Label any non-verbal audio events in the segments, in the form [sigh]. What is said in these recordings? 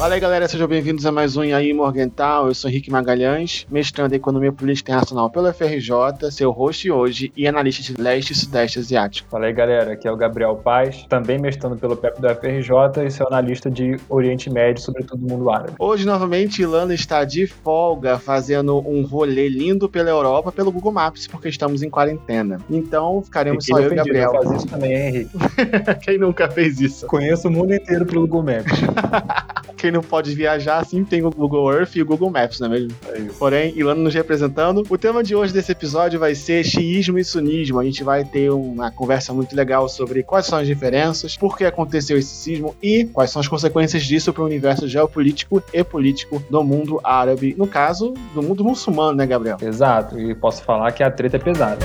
Fala aí, galera, sejam bem-vindos a mais um Aí Morgental. Eu sou Henrique Magalhães, mestrando em Economia Política Internacional pelo FRJ, seu host hoje e analista de leste e sudeste asiático. Fala aí, galera, aqui é o Gabriel Paz, também mestrando pelo PEP do FRJ e seu analista de Oriente Médio, sobretudo do mundo árabe. Hoje, novamente, Ilana está de folga, fazendo um rolê lindo pela Europa pelo Google Maps, porque estamos em quarentena. Então, ficaremos só eu e Gabriel. Faço isso também, Henrique? [laughs] Quem nunca fez isso? Conheço o mundo inteiro pelo Google Maps. [laughs] Quem não pode viajar, assim tem o Google Earth e o Google Maps, não é mesmo? É Porém, Ilana nos representando. O tema de hoje desse episódio vai ser xiismo e sunismo. A gente vai ter uma conversa muito legal sobre quais são as diferenças, por que aconteceu esse cismo e quais são as consequências disso para o universo geopolítico e político do mundo árabe. No caso, do mundo muçulmano, né, Gabriel? Exato. E posso falar que a treta é pesada.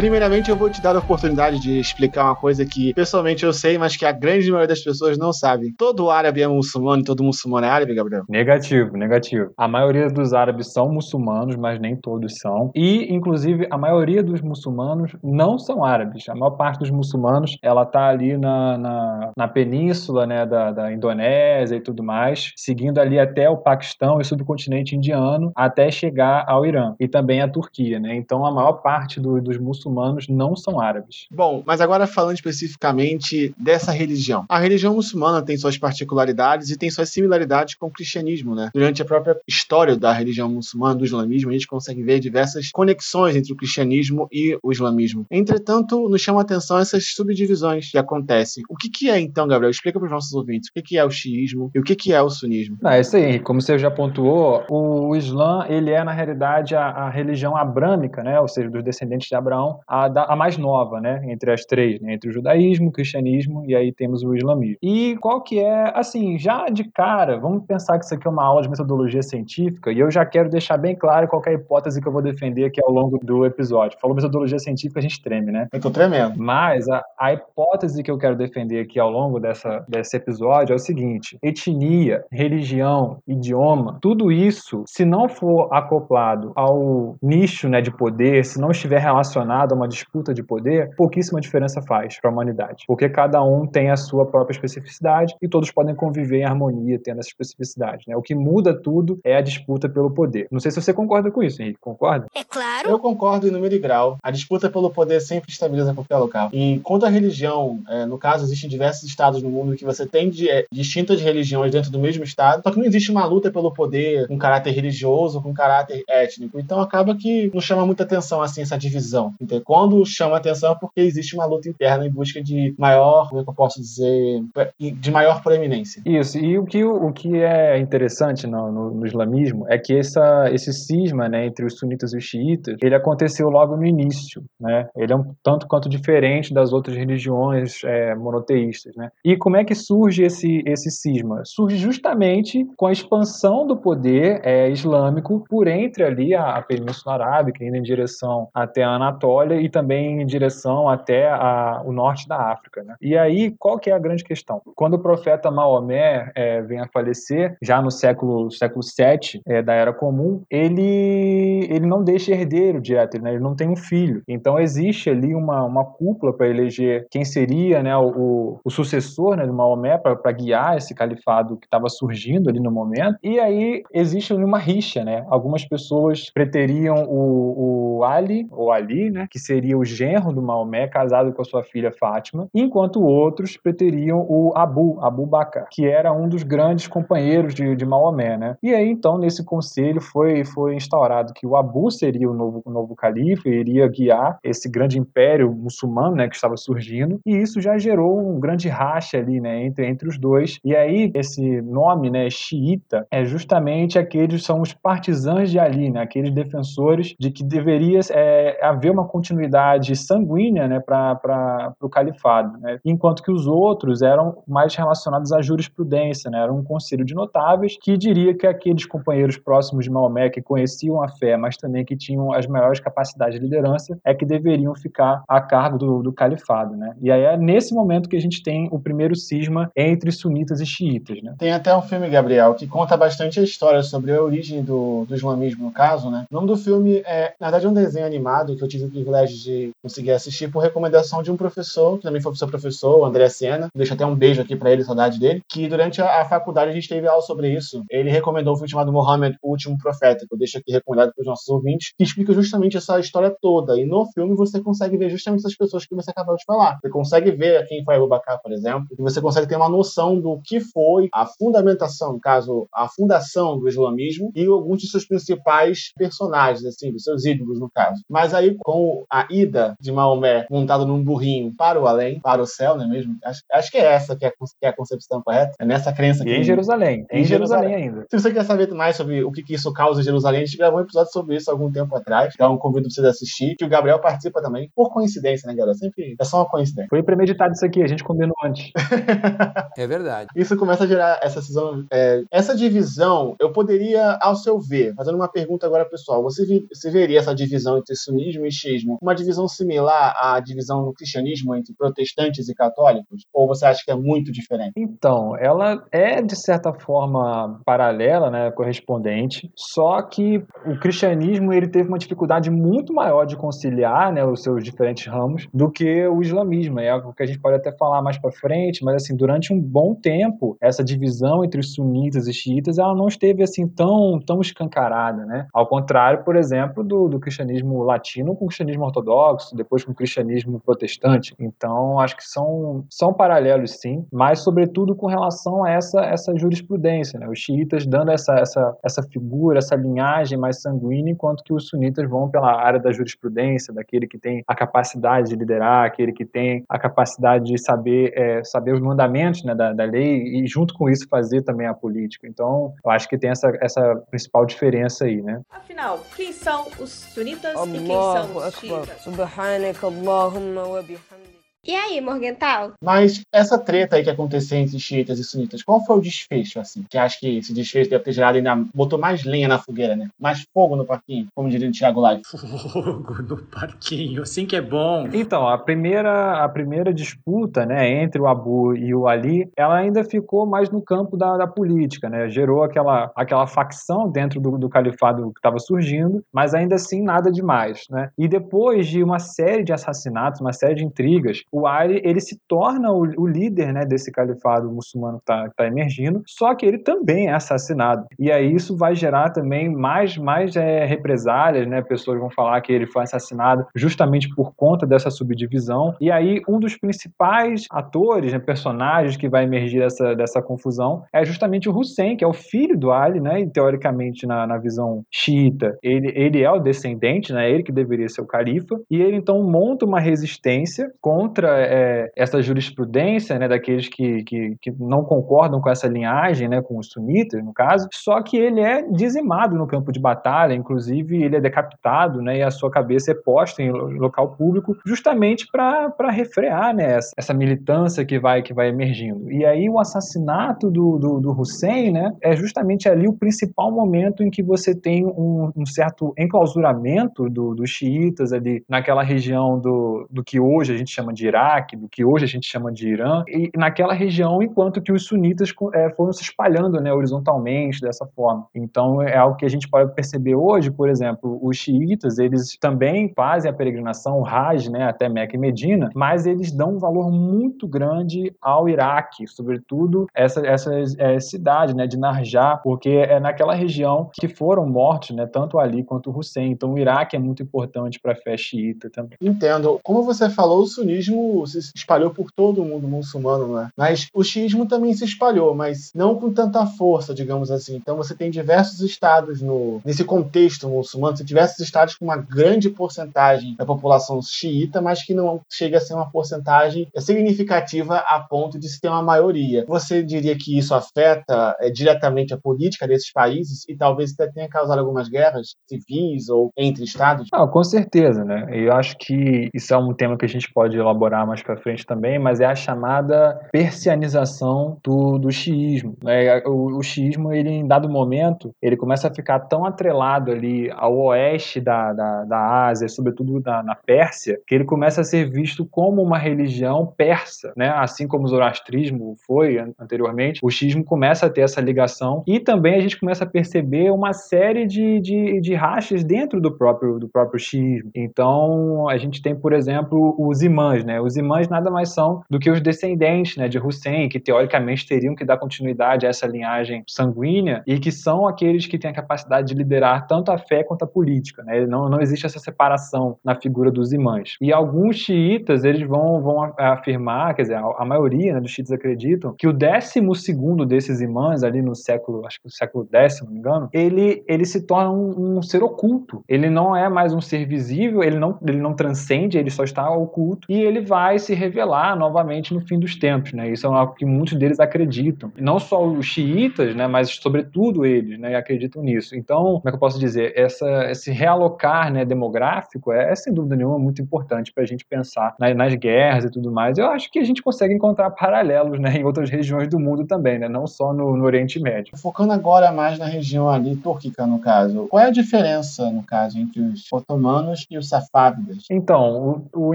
Primeiramente, eu vou te dar a oportunidade de explicar uma coisa que pessoalmente eu sei, mas que a grande maioria das pessoas não sabe. Todo árabe é muçulmano e todo muçulmano é árabe, Gabriel? Negativo, negativo. A maioria dos árabes são muçulmanos, mas nem todos são. E, inclusive, a maioria dos muçulmanos não são árabes. A maior parte dos muçulmanos, ela tá ali na, na, na península, né, da, da Indonésia e tudo mais, seguindo ali até o Paquistão e subcontinente indiano, até chegar ao Irã e também a Turquia, né? Então, a maior parte do, dos muçulmanos muçulmanos não são árabes. Bom, mas agora falando especificamente dessa religião. A religião muçulmana tem suas particularidades e tem suas similaridades com o cristianismo, né? Durante a própria história da religião muçulmana, do islamismo, a gente consegue ver diversas conexões entre o cristianismo e o islamismo. Entretanto, nos chama a atenção essas subdivisões que acontecem. O que, que é então, Gabriel? Explica para os nossos ouvintes o que, que é o xiismo e o que, que é o sunismo. Não, é isso aí, como você já pontuou, o Islã ele é na realidade a, a religião abrâmica, né? Ou seja, dos descendentes de Abraão, a, da, a mais nova, né, entre as três, né, entre o judaísmo, o cristianismo e aí temos o islamismo. E qual que é, assim, já de cara, vamos pensar que isso aqui é uma aula de metodologia científica e eu já quero deixar bem claro qual é a hipótese que eu vou defender aqui ao longo do episódio. Falou metodologia científica, a gente treme, né? Eu tô tremendo. Mas a, a hipótese que eu quero defender aqui ao longo dessa, desse episódio é o seguinte: etnia, religião, idioma, tudo isso, se não for acoplado ao nicho né, de poder, se não estiver relacionado uma disputa de poder, pouquíssima diferença faz para a humanidade, porque cada um tem a sua própria especificidade e todos podem conviver em harmonia tendo essa especificidade. Né? O que muda tudo é a disputa pelo poder. Não sei se você concorda com isso, Henrique. Concorda? É claro. Eu concordo em número e grau. A disputa pelo poder sempre estabiliza qualquer local. E quanto à religião, é, no caso, existem diversos estados no mundo que você tem de, é, distintas religiões dentro do mesmo estado, só que não existe uma luta pelo poder com caráter religioso, com caráter étnico. Então acaba que não chama muita atenção assim essa divisão. Entendeu? Quando chama atenção é porque existe uma luta interna em busca de maior, como é que eu posso dizer, de maior proeminência. Isso, e o que, o que é interessante no, no, no islamismo é que essa, esse cisma né, entre os sunitas e os xiitas, ele aconteceu logo no início, né? Ele é um tanto quanto diferente das outras religiões é, monoteístas, né? E como é que surge esse, esse cisma? Surge justamente com a expansão do poder é, islâmico por entre ali a, a Península Arábica, indo em direção até a Anatólia, e também em direção até a, o norte da África. Né? E aí, qual que é a grande questão? Quando o profeta Maomé é, vem a falecer, já no século, século 7 é, da Era Comum, ele, ele não deixa herdeiro direto, né? ele não tem um filho. Então existe ali uma, uma cúpula para eleger quem seria né, o, o sucessor né, de Maomé para guiar esse califado que estava surgindo ali no momento. E aí existe uma rixa, né? Algumas pessoas preteriam o, o Ali, ou Ali, né? Que seria o genro do Maomé, casado com a sua filha Fátima, enquanto outros preteriam o Abu, Abu Bakr, que era um dos grandes companheiros de, de Maomé, né? E aí, então, nesse conselho foi, foi instaurado que o Abu seria o novo, o novo califa iria guiar esse grande império muçulmano, né, que estava surgindo, e isso já gerou um grande racha ali, né, entre, entre os dois. E aí, esse nome, né, xiita, é justamente aqueles são os partisãs de Ali, né, aqueles defensores de que deveria é, haver uma continuidade continuidade sanguínea né, para o califado, né? enquanto que os outros eram mais relacionados à jurisprudência, né? era um conselho de notáveis que diria que aqueles companheiros próximos de Maomé que conheciam a fé, mas também que tinham as maiores capacidades de liderança, é que deveriam ficar a cargo do, do califado. Né? E aí é nesse momento que a gente tem o primeiro cisma entre sunitas e xiitas. Né? Tem até um filme, Gabriel, que conta bastante a história sobre a origem do, do islamismo, no caso. Né? O nome do filme é, na verdade, é um desenho animado que eu tive privilégio de conseguir assistir por recomendação de um professor, que também foi seu professor, o André Sena. Deixa até um beijo aqui para ele, saudade dele. Que durante a, a, faculdade a gente teve aula sobre isso. Ele recomendou um filme chamado Mohammed, o Último Profeta, que eu deixo aqui recomendado para os nossos ouvintes, que explica justamente essa história toda. E no filme você consegue ver justamente essas pessoas que você acabou de falar. Você consegue ver quem foi Abubakar, por exemplo, e você consegue ter uma noção do que foi a fundamentação, no caso, a fundação do islamismo e alguns de seus principais personagens, assim, dos seus ídolos, no caso. Mas aí, com a ida de Maomé montado num burrinho para o além, para o céu, não é mesmo? Acho, acho que é essa que é, que é, a concepção correta. É nessa crença que. E em Jerusalém. Em, em Jerusalém, Jerusalém, ainda. Se você quer saber mais sobre o que, que isso causa em Jerusalém, a gente gravou um episódio sobre isso algum tempo atrás. Então, convido vocês a assistir. Que o Gabriel participa também. Por coincidência, né, galera? Sempre é só uma coincidência. Foi premeditado isso aqui, a gente combinou antes. [laughs] é verdade. Isso começa a gerar essa cisão. É, essa divisão, eu poderia, ao seu ver, fazendo uma pergunta agora pessoal, você, vi, você veria essa divisão entre sunismo e xismo uma divisão similar à divisão no cristianismo entre protestantes e católicos? Ou você acha que é muito diferente? Então, ela é de certa forma paralela, né, correspondente, só que o cristianismo ele teve uma dificuldade muito maior de conciliar, né, os seus diferentes ramos do que o islamismo. É algo que a gente pode até falar mais para frente, mas assim, durante um bom tempo, essa divisão entre os sunitas e xiitas, ela não esteve assim tão tão escancarada, né? Ao contrário, por exemplo, do, do cristianismo latino com o cristianismo ortodoxo, depois com o cristianismo protestante. Então, acho que são, são paralelos, sim, mas, sobretudo, com relação a essa, essa jurisprudência, né? Os xiitas dando essa, essa, essa figura, essa linhagem mais sanguínea, enquanto que os sunitas vão pela área da jurisprudência, daquele que tem a capacidade de liderar, aquele que tem a capacidade de saber, é, saber os mandamentos né, da, da lei e, junto com isso, fazer também a política. Então, eu acho que tem essa, essa principal diferença aí, né? Afinal, quem são os sunitas Allah e quem são os xiitas? أكبر. سبحانك اللهم وبحمدك. E aí, Morgental? Mas essa treta aí que aconteceu entre xiitas e sunitas, qual foi o desfecho, assim? Que acho que esse desfecho deve ter gerado ainda. botou mais lenha na fogueira, né? Mais fogo no parquinho, como diria o Thiago Live. Fogo no parquinho, assim que é bom. Então, a primeira, a primeira disputa, né, entre o Abu e o Ali, ela ainda ficou mais no campo da, da política, né? Gerou aquela, aquela facção dentro do, do califado que estava surgindo, mas ainda assim nada demais, né? E depois de uma série de assassinatos, uma série de intrigas, o Ali ele se torna o, o líder né, desse califado muçulmano que está tá emergindo, só que ele também é assassinado. E aí isso vai gerar também mais, mais é, represálias, né? Pessoas vão falar que ele foi assassinado justamente por conta dessa subdivisão. E aí um dos principais atores, né, personagens que vai emergir dessa, dessa confusão é justamente o Hussein, que é o filho do Ali, né? E teoricamente na, na visão xiita, ele, ele é o descendente, né? Ele que deveria ser o califa. E ele então monta uma resistência contra contra é, essa jurisprudência, né, daqueles que, que, que, não concordam com essa linhagem, né, com os sunitas, no caso, só que ele é dizimado no campo de batalha, inclusive ele é decapitado, né, e a sua cabeça é posta em local público, justamente para refrear, né, essa, essa, militância que vai, que vai emergindo. E aí o assassinato do, do, do Hussein, né, é justamente ali o principal momento em que você tem um, um certo enclausuramento do, dos xiitas ali naquela região do, do que hoje a gente chama de Iraque, do que hoje a gente chama de Irã, e naquela região, enquanto que os sunitas é, foram se espalhando né, horizontalmente dessa forma. Então é algo que a gente pode perceber hoje, por exemplo, os xiitas, eles também fazem a peregrinação, o Hajj, né, até Meca e Medina, mas eles dão um valor muito grande ao Iraque, sobretudo essa, essa é, cidade né, de Narjá, porque é naquela região que foram mortos né, tanto Ali quanto Hussein. Então o Iraque é muito importante para a fé xiita também. Entendo. Como você falou, o sunismo se espalhou por todo o mundo muçulmano, né? Mas o xiismo também se espalhou, mas não com tanta força, digamos assim. Então você tem diversos estados no, nesse contexto muçulmano, você diversos estados com uma grande porcentagem da população xiita, mas que não chega a ser uma porcentagem significativa a ponto de se ter uma maioria. Você diria que isso afeta é, diretamente a política desses países e talvez até tenha causado algumas guerras civis ou entre estados? Ah, com certeza, né? Eu acho que isso é um tema que a gente pode elaborar mais para frente também, mas é a chamada persianização do, do xiismo. Né? O, o xiismo, ele em dado momento, ele começa a ficar tão atrelado ali ao oeste da, da, da Ásia, sobretudo na, Pérsia, que ele começa a ser visto como uma religião persa, né? Assim como o zoroastrismo foi anteriormente, o xiismo começa a ter essa ligação e também a gente começa a perceber uma série de, de, de rachas dentro do próprio, do próprio xiismo. Então, a gente tem, por exemplo, os imãs, né? Os imãs nada mais são do que os descendentes né, de Hussein, que teoricamente teriam que dar continuidade a essa linhagem sanguínea e que são aqueles que têm a capacidade de liderar tanto a fé quanto a política, né? Não, não existe essa separação na figura dos imãs. E alguns xiitas, eles vão, vão afirmar, quer dizer, a, a maioria né, dos xiitas acreditam, que o décimo segundo desses imãs, ali no século, acho que no século X, se não me engano, ele, ele se torna um, um, ser oculto. Ele não é mais um ser visível, ele não, ele não transcende, ele só está oculto e ele vai se revelar novamente no fim dos tempos, né? Isso é algo que muitos deles acreditam. E não só os xiitas, né, mas sobretudo eles, né, acreditam nisso. Então, como é que eu posso dizer, essa, esse realocar, né, demográfico é, é sem dúvida nenhuma muito importante para a gente pensar nas, nas guerras e tudo mais. Eu acho que a gente consegue encontrar paralelos, né, [laughs] em outras regiões do mundo também, né, não só no, no Oriente Médio. Focando agora mais na região ali túrquica, no caso, qual é a diferença, no caso, entre os otomanos e os safávidas? Então, o, o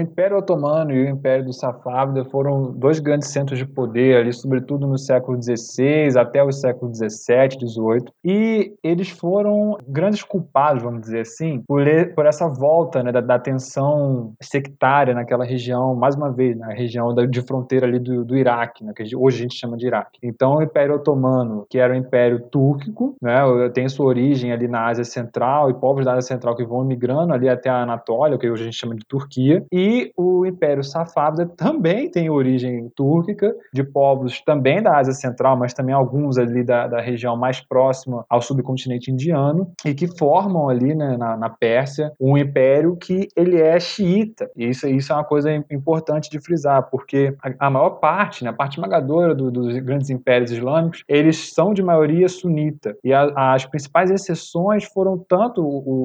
Império Otomano e o Império dos Safávidas foram dois grandes centros de poder ali, sobretudo no século XVI até o século XVII, XVIII, e eles foram grandes culpados, vamos dizer assim, por, por essa volta né, da, da tensão sectária naquela região, mais uma vez, na região da, de fronteira ali do, do Iraque, né, que hoje a gente chama de Iraque. Então, o Império Otomano, que era o Império Túrquico, né, tem sua origem ali na Ásia Central e povos da Ásia Central que vão migrando ali até a Anatólia, que hoje a gente chama de Turquia, e o Império Safávida também tem origem túrquica, de povos também da Ásia Central, mas também alguns ali da, da região mais próxima ao subcontinente indiano, e que formam ali né, na, na Pérsia um império que ele é xiita. E isso, isso é uma coisa importante de frisar, porque a, a maior parte, né, a parte esmagadora do, dos grandes impérios islâmicos, eles são de maioria sunita. E a, as principais exceções foram tanto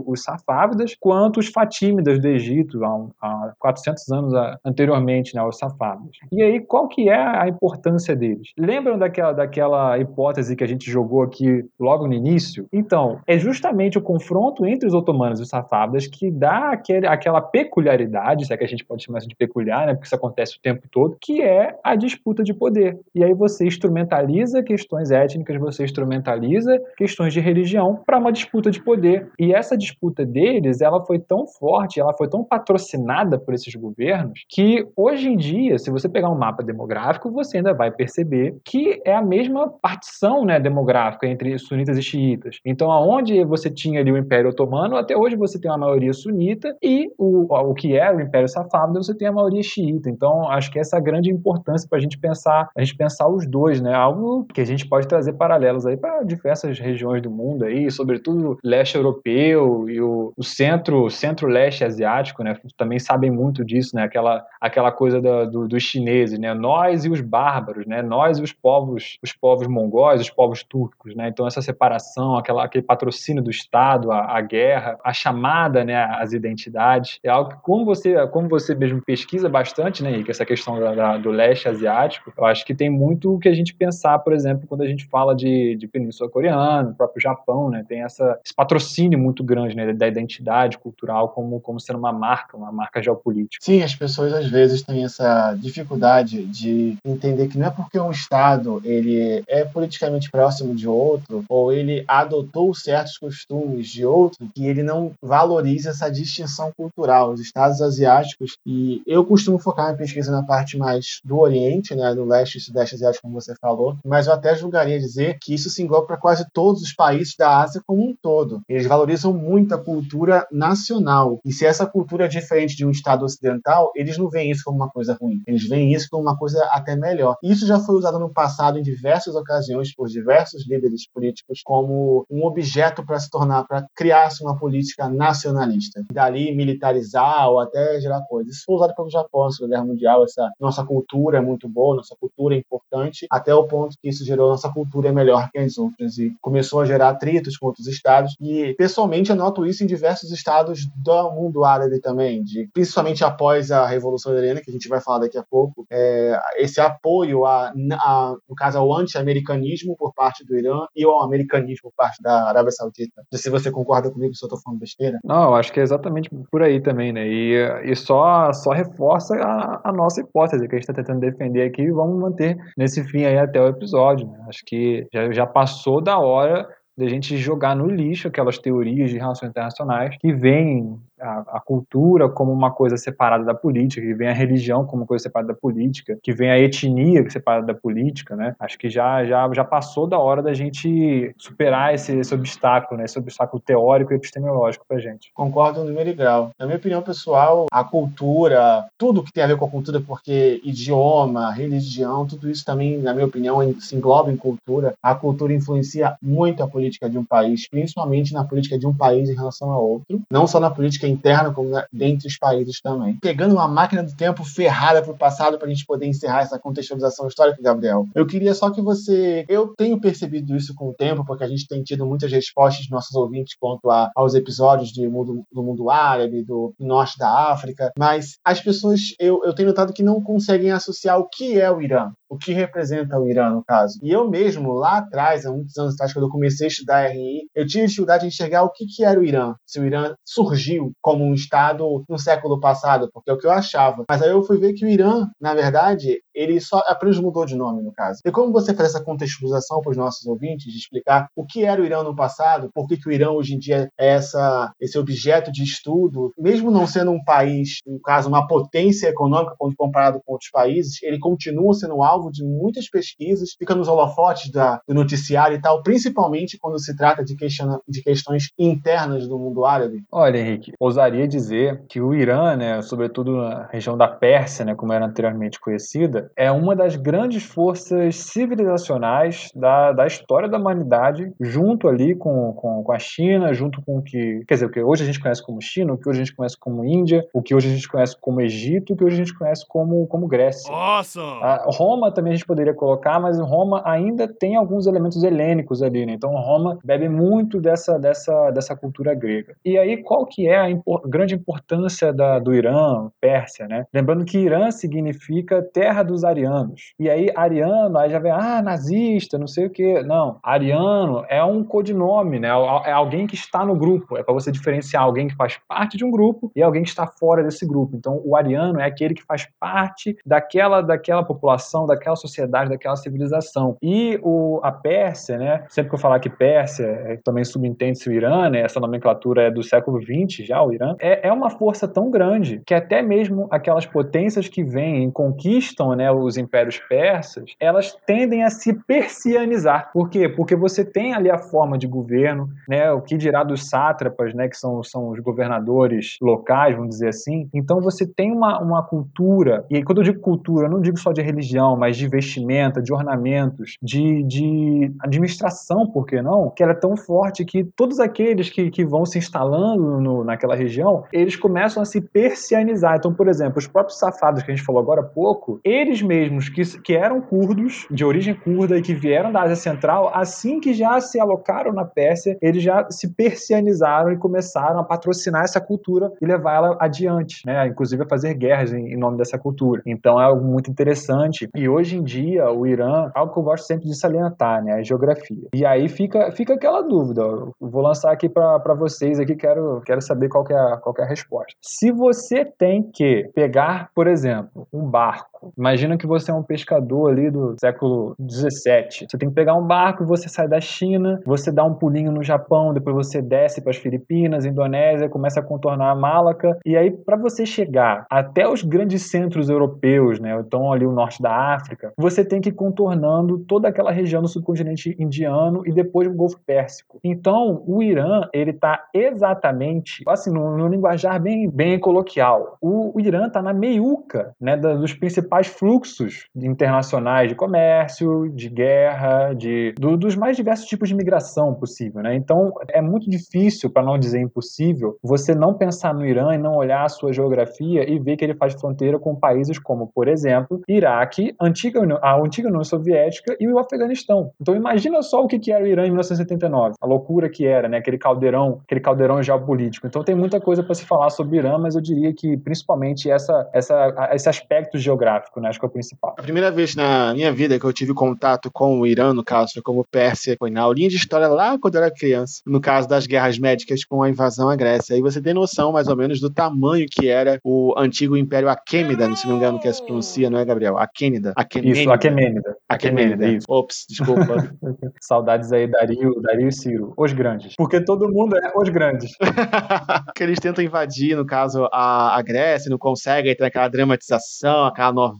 os safávidas quanto os fatímidas do Egito, há, há 400 anos anteriormente, né, os safávidas. E aí, qual que é a importância deles? Lembram daquela, daquela hipótese que a gente jogou aqui logo no início? Então, é justamente o confronto entre os otomanos e os safávidas que dá aquele, aquela peculiaridade, se é que a gente pode chamar isso de peculiar, né, porque isso acontece o tempo todo, que é a disputa de poder. E aí você instrumentaliza questões étnicas, você instrumentaliza questões de religião para uma disputa de poder. E essa disputa deles, ela foi tão forte, ela foi tão patrocinada por esses governos, que hoje em dia, se você pegar um mapa demográfico, você ainda vai perceber que é a mesma partição né, demográfica entre sunitas e xiitas. Então, aonde você tinha ali o Império Otomano, até hoje você tem uma maioria sunita e o, o que é o Império Safávida, você tem a maioria xiita. Então, acho que essa é a grande importância para a gente pensar, a gente pensar os dois, né? Algo que a gente pode trazer paralelos aí para diversas regiões do mundo aí, sobretudo leste europeu e o, o centro, centro-leste asiático, né? Também sabem muito disso, né? Aquela, aquela coisa da, do, dos chineses, né? Nós e os bárbaros, né? Nós e os povos, os povos mongóis, os povos turcos, né? Então essa separação, aquela, aquele patrocínio do Estado, a, a guerra, a chamada, né? Às identidades, é algo que como você, como você mesmo pesquisa bastante, né? Que essa questão da, da, do leste asiático, eu acho que tem muito o que a gente pensar, por exemplo, quando a gente fala de, de Península Coreana, o próprio Japão, né? Tem essa, esse patrocínio muito grande, né? Da identidade cultural como, como sendo uma marca, uma marca geopolítica. Sim, as pessoas às vezes têm essa dificuldade de entender que não é porque um Estado ele é politicamente próximo de outro ou ele adotou certos costumes de outro que ele não valoriza essa distinção cultural. Os Estados asiáticos, e eu costumo focar minha pesquisa na parte mais do Oriente, né, do leste e sudeste asiático, como você falou, mas eu até julgaria dizer que isso se engloba para quase todos os países da Ásia como um todo. Eles valorizam muito a cultura nacional. E se essa cultura é diferente de um Estado ocidental, eles não veem isso como uma coisa ruim. Eles veem isso como uma coisa até melhor. Isso já foi usado no passado em diversas ocasiões por diversos líderes políticos como um objeto para se tornar, para criar-se uma política nacionalista. Dali militarizar ou até gerar coisas. Isso foi usado pelo Japão na Segunda Guerra Mundial. Essa nossa cultura é muito boa, nossa cultura é importante, até o ponto que isso gerou nossa cultura é melhor que as outras e começou a gerar atritos com outros estados. E pessoalmente eu noto isso em diversos estados do mundo árabe também, de, principalmente após a Revolução Que a gente vai falar daqui a pouco, é, esse apoio a, a, no caso ao anti-americanismo por parte do Irã e ao americanismo por parte da Arábia Saudita. Não sei se você concorda comigo se eu estou falando besteira. Não, eu acho que é exatamente por aí também, né? E, e só, só reforça a, a nossa hipótese que a gente está tentando defender aqui e vamos manter nesse fim aí até o episódio. Né? Acho que já, já passou da hora de a gente jogar no lixo aquelas teorias de relações internacionais que vêm a, a, cultura como uma coisa separada da política, que vem a religião como uma coisa separada da política, que vem a etnia separada da política, né? Acho que já, já, já passou da hora da gente superar esse, esse obstáculo, né? Esse obstáculo teórico e epistemológico pra gente. Concordo no e grau. Na minha opinião pessoal, a cultura, tudo que tem a ver com a cultura, porque idioma, religião, tudo isso também, na minha opinião, se engloba em cultura. A cultura influencia muito a política de um país, principalmente na política de um país em relação a outro, não só na política interna, como dentre os países também. Pegando uma máquina do tempo ferrada para o passado para a gente poder encerrar essa contextualização histórica, Gabriel. Eu queria só que você. Eu tenho percebido isso com o tempo, porque a gente tem tido muitas respostas dos nossos ouvintes quanto a, aos episódios do mundo, do mundo árabe, do norte da África, mas as pessoas, eu, eu tenho notado que não conseguem associar o que é o Irã o que representa o Irã, no caso. E eu mesmo, lá atrás, há muitos anos atrás, quando eu comecei a estudar RI, eu tive dificuldade de enxergar o que, que era o Irã. Se o Irã surgiu como um Estado no século passado, porque é o que eu achava. Mas aí eu fui ver que o Irã, na verdade, ele só apenas mudou de nome, no caso. E como você faz essa contextualização para os nossos ouvintes, de explicar o que era o Irã no passado, por que, que o Irã hoje em dia é essa, esse objeto de estudo, mesmo não sendo um país, no caso, uma potência econômica quando comparado com outros países, ele continua sendo alvo de muitas pesquisas, fica nos holofotes da, do noticiário e tal, principalmente quando se trata de, questiona, de questões internas do mundo árabe. Olha, Henrique, ousaria dizer que o Irã, né, sobretudo na região da Pérsia, né, como era anteriormente conhecida, é uma das grandes forças civilizacionais da, da história da humanidade, junto ali com, com, com a China, junto com o que. Quer dizer, o que hoje a gente conhece como China, o que hoje a gente conhece como Índia, o que hoje a gente conhece como Egito, o que hoje a gente conhece como, como Grécia. Awesome. A Roma também a gente poderia colocar, mas Roma ainda tem alguns elementos helênicos ali, né? Então Roma bebe muito dessa, dessa, dessa cultura grega. E aí, qual que é a impor grande importância da, do Irã, Pérsia, né? Lembrando que Irã significa terra do dos arianos. E aí, ariano, aí já vem, ah, nazista, não sei o quê. Não, ariano é um codinome, né? É alguém que está no grupo. É para você diferenciar alguém que faz parte de um grupo e alguém que está fora desse grupo. Então, o ariano é aquele que faz parte daquela, daquela população, daquela sociedade, daquela civilização. E o, a Pérsia, né? Sempre que eu falar que Pérsia é, também subentende-se o Irã, né? Essa nomenclatura é do século XX já, o Irã. É, é uma força tão grande que até mesmo aquelas potências que vêm e conquistam, né? Né, os impérios persas, elas tendem a se persianizar. Por quê? Porque você tem ali a forma de governo, né, o que dirá dos sátrapas, né, que são, são os governadores locais, vamos dizer assim. Então você tem uma, uma cultura, e quando eu digo cultura, eu não digo só de religião, mas de vestimenta, de ornamentos, de, de administração, por que não? Que ela é tão forte que todos aqueles que, que vão se instalando no, naquela região, eles começam a se persianizar. Então, por exemplo, os próprios safados que a gente falou agora há pouco, eles eles mesmos que, que eram curdos, de origem curda e que vieram da Ásia Central, assim que já se alocaram na Pérsia, eles já se persianizaram e começaram a patrocinar essa cultura e levar ela adiante, né? Inclusive a fazer guerras em, em nome dessa cultura. Então é algo muito interessante. E hoje em dia, o Irã, algo que eu gosto sempre de salientar, né? A geografia. E aí fica, fica aquela dúvida. Eu vou lançar aqui para vocês aqui, quero, quero saber qual é, a, qual é a resposta. Se você tem que pegar, por exemplo, um barco barco. Imagina que você é um pescador ali do século 17. Você tem que pegar um barco, você sai da China, você dá um pulinho no Japão, depois você desce para as Filipinas, Indonésia, começa a contornar a Malaca. E aí, para você chegar até os grandes centros europeus, né? Então, ali o norte da África, você tem que ir contornando toda aquela região do subcontinente indiano e depois o Golfo Pérsico. Então, o Irã, ele está exatamente, assim, no, no, linguajar bem, bem coloquial, o, o Irã está na meiuca, né, dos principais fluxos internacionais de comércio, de guerra, de, do, dos mais diversos tipos de migração possível, né? Então, é muito difícil, para não dizer impossível, você não pensar no Irã e não olhar a sua geografia e ver que ele faz fronteira com países como, por exemplo, Iraque, antiga, a antiga União Soviética e o Afeganistão. Então, imagina só o que era o Irã em 1979, a loucura que era, né? Aquele caldeirão, aquele caldeirão geopolítico. Então, tem muita coisa para se falar sobre o Irã, mas eu diria que principalmente essa, essa, esse aspecto geográfico, né? Acho que é o principal. A primeira vez na minha vida que eu tive contato com o Irã, no caso, foi como Pérsia, foi na aulinha de história lá quando eu era criança, no caso das guerras médicas com a invasão à Grécia. Aí você tem noção, mais ou menos, do tamanho que era o antigo Império Aquêmida, se não me engano que é se pronuncia, não é, Gabriel? Aquênida. Isso, Aquemênida. Aquemênida, isso. Ops, desculpa. [laughs] Saudades aí, Dario, Dario e Ciro. Os grandes. Porque todo mundo é os grandes. [laughs] que eles tentam invadir, no caso, a, a Grécia, não conseguem, tem aquela dramatização, aquela novela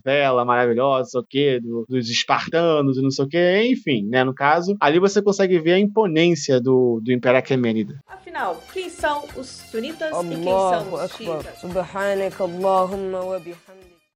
maravilhosa, não sei o quê, do, dos espartanos e não sei o quê, enfim, né? No caso, ali você consegue ver a imponência do, do Império Aquemênida. Afinal, quem são os sunitas e quem são os xiitas?